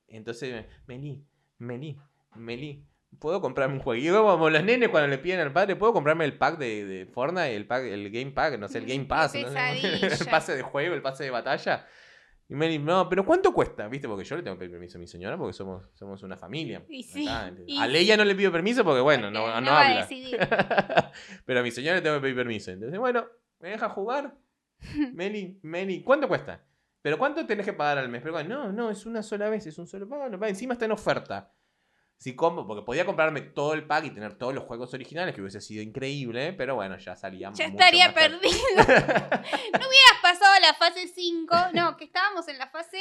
Entonces, Meli, Meli, Meli, ¿puedo comprarme un jueguito? Como los nenes cuando le piden al padre, ¿puedo comprarme el pack de, de Fortnite, el, pack, el Game Pack, no sé, el Game Pass, no el pase de juego, el pase de batalla? Y Meli, no, pero ¿cuánto cuesta? ¿Viste? Porque yo le tengo que pedir permiso a mi señora porque somos, somos una familia. Y sí, y a Leia no le pido permiso porque, bueno, no, Porque no va a habla. decidir. pero a mi señora le tengo que pedir permiso. Entonces, bueno, ¿me deja jugar? Meli, Meli, ¿cuánto cuesta? ¿Pero cuánto tenés que pagar al mes? Pero no, no, es una sola vez, es un solo pago. no, Encima está en oferta. Si compro, porque podía comprarme todo el pack y tener todos los juegos originales, que hubiese sido increíble, pero bueno, ya salía Ya estaría perdido. no hubieras pasado a la fase 5. No, que estábamos en la fase.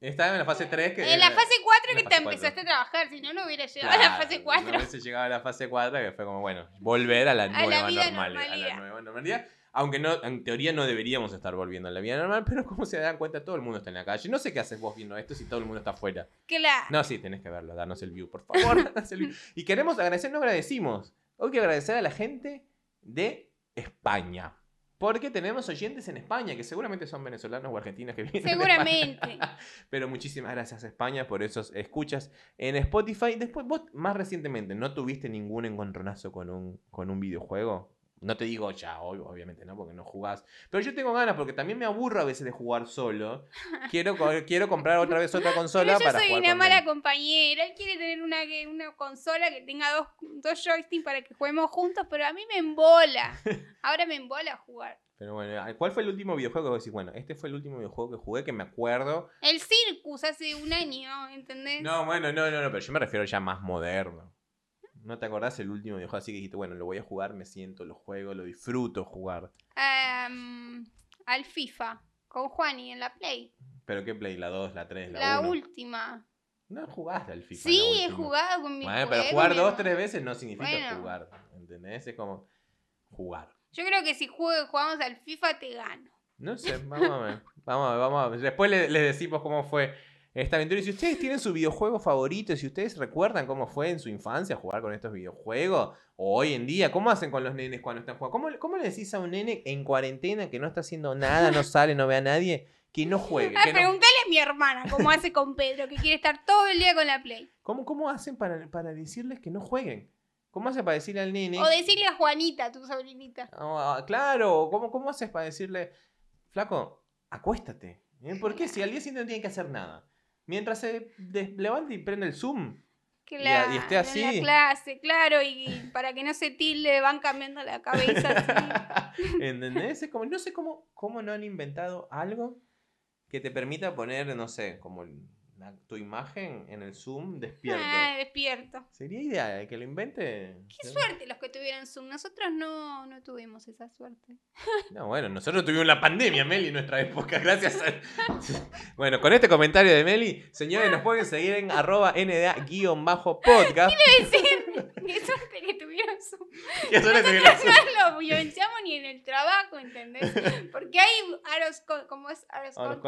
Estaba en la fase 3 que... En la fase 4 en que la te empezaste a trabajar. Si no, no hubiera llegado Claro, a la fase No 4. hubiese llegado a la fase 4, que fue como, bueno, volver a la la nueva normalidad. A la nueva normalidad. Aunque no, en teoría no deberíamos estar volviendo a la vida normal, pero como se dan cuenta, todo el mundo está en la calle. No sé qué haces vos viendo esto si todo el mundo está afuera. Claro. No, sí, tenés que verlo, danos el view, por favor. danos el view. Y queremos agradecer, no agradecimos. Hoy que agradecer a la gente de España. Porque tenemos oyentes en España, que seguramente son venezolanos o argentinos que vienen. Seguramente. Pero muchísimas gracias España por esos escuchas en Spotify. Después, vos más recientemente, ¿no tuviste ningún encontronazo con un, con un videojuego? No te digo ya, hoy, obviamente, ¿no? Porque no jugás. Pero yo tengo ganas, porque también me aburro a veces de jugar solo. Quiero, quiero comprar otra vez otra consola Pero yo para soy jugar una con mala compañera. Él quiere tener una, una consola que tenga dos, dos joysticks para que juguemos juntos, pero a mí me embola. Ahora me embola jugar. Pero bueno, ¿cuál fue el último videojuego que vos decís? Bueno, este fue el último videojuego que jugué que me acuerdo. El Circus hace un año, ¿entendés? No, bueno, no, no, no, pero yo me refiero ya más moderno. ¿No te acordás el último videojuego así que dijiste, bueno, lo voy a jugar, me siento, lo juego, lo disfruto jugar? Am, al FIFA con Juani en la Play. ¿Pero qué Play? ¿La 2, la 3, la, La 1? última. No jugaste al FIFA. Sí, la he jugado con mi Bueno, pero jugar mi dos, hermano. tres veces no significa Bueno. jugar. ¿Entendés? Es como jugar. Yo creo que si juego- jugamos al FIFA te gano. No sé, vamos a ver. Vamos a ver, vamos a ver. Después le- les decimos cómo fue esta aventura. Y si ustedes tienen su videojuego favorito, si ustedes recuerdan cómo fue en su infancia jugar con estos videojuegos, o hoy en día, ¿cómo hacen con los nenes cuando están jugando? ¿Cómo, cómo le decís a un nene en cuarentena que no está haciendo nada, no sale, no ve a nadie, que no juegue? Ah, que no- preguntale a mi hermana cómo hace con Pedro, que quiere estar todo el día con la Play. ¿Cómo, cómo hacen para, para decirles que no jueguen? ¿Cómo hacen para decirle al nene? O decirle a Juanita, tu sobrinita. Ah, claro, ¿cómo, ¿cómo haces para decirle, flaco, acuéstate? ¿Eh? ¿Por qué? Si al día siguiente no tiene que hacer nada. Mientras se levante y prende el Zoom. Claro, y esté En así. la clase, claro, y para que no se tilde van cambiando la cabeza así. ¿Entendés? Es como, no sé cómo, cómo no han inventado algo que te permita poner, no sé, como la- tu imagen en el Zoom despierto. Ah, despierto. Sería ideal que lo invente. Qué suerte los que tuvieron Zoom. Nosotros no, no tuvimos esa suerte. No, bueno, nosotros tuvimos la pandemia, Meli, en nuestra época, gracias a... Bueno, con este comentario de Meli, señores, nos pueden seguir en arroba nda-podcast. Es decir, qué suerte que tuvieron Zoom. Que suele tuvieron- No lo vivenciamos ni en el trabajo, ¿entendés? Porque hay aros, co- como es aros of con-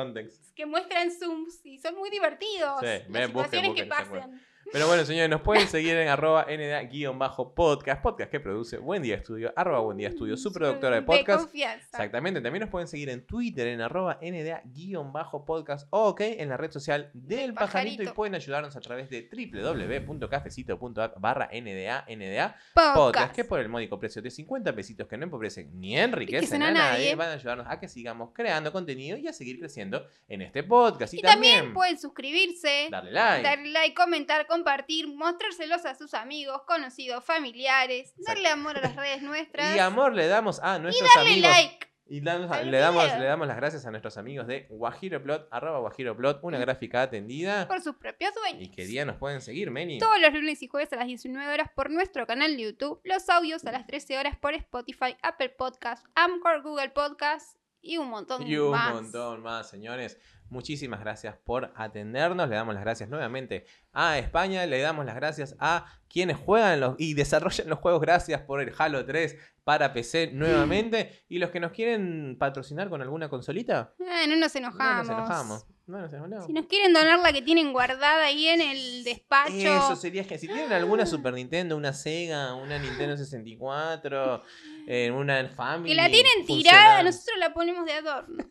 que muestran Zooms y son muy divertidos. Sí, las busquen, situaciones busquen, que se acuerdan. pasan. Pero bueno, señores, nos pueden seguir en arroba nda-podcast, podcast que produce Buen Día Estudio, arroba Buen Día Estudio, su productora de podcast. confianza. Exactamente, también nos pueden seguir en Twitter en arroba nda-podcast o ok en la red social del Del pajarito. y pajarito. pueden ayudarnos a través de www.cafecito.app barra nda nda Podcast. podcast que por el módico precio de 50 pesitos que no empobrecen ni enriquecen a a nadie, nadie. van a ayudarnos a que sigamos creando contenido y a seguir creciendo en este podcast. Y, Y también pueden suscribirse, darle like. darle like, comentar, compartir, mostrárselos a sus amigos, conocidos, familiares, darle amor a las redes nuestras. Y amor le damos a nuestros darle amigos. like. Y damos- le, damos, le damos las gracias a nuestros amigos de Guajiroplot, arroba Guajiroplot, una gráfica atendida. por sus propios ¿Y dueños. qué día nos pueden seguir, Meni? Todos los lunes y jueves a las 19 horas por nuestro canal de YouTube, los audios a las 13 horas por Spotify, Apple Podcast, Amcor, Google Podcast y un montón Y un más. montón más, señores. Muchísimas gracias por atendernos. Le damos las gracias nuevamente a España. Le damos las gracias a quienes juegan los, y desarrollan los juegos. Gracias por el Halo 3 para PC nuevamente. Y los que nos quieren patrocinar con alguna consolita, Eh, no nos no enojamos. nos enojamos. No nos enojamos. Si nos quieren donar la que tienen guardada ahí en el despacho. Eso sería que si tienen alguna Super Nintendo, una Sega, una Nintendo 64, eh, una Family. que la tienen tirada, nosotros la ponemos de adorno.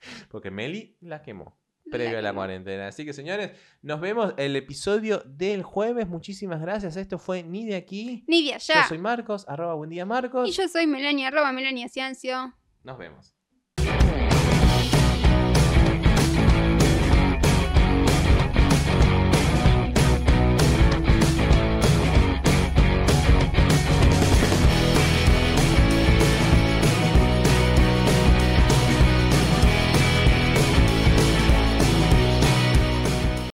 Porque Meli la quemó. Previo a la cuarentena. Así que señores, nos vemos el episodio del jueves. Muchísimas gracias. Esto fue Ni de aquí. Ni de Yo allá. soy Marcos, arroba buen día Marcos. Y yo soy Melania, arroba Melania Ciancio. Nos vemos.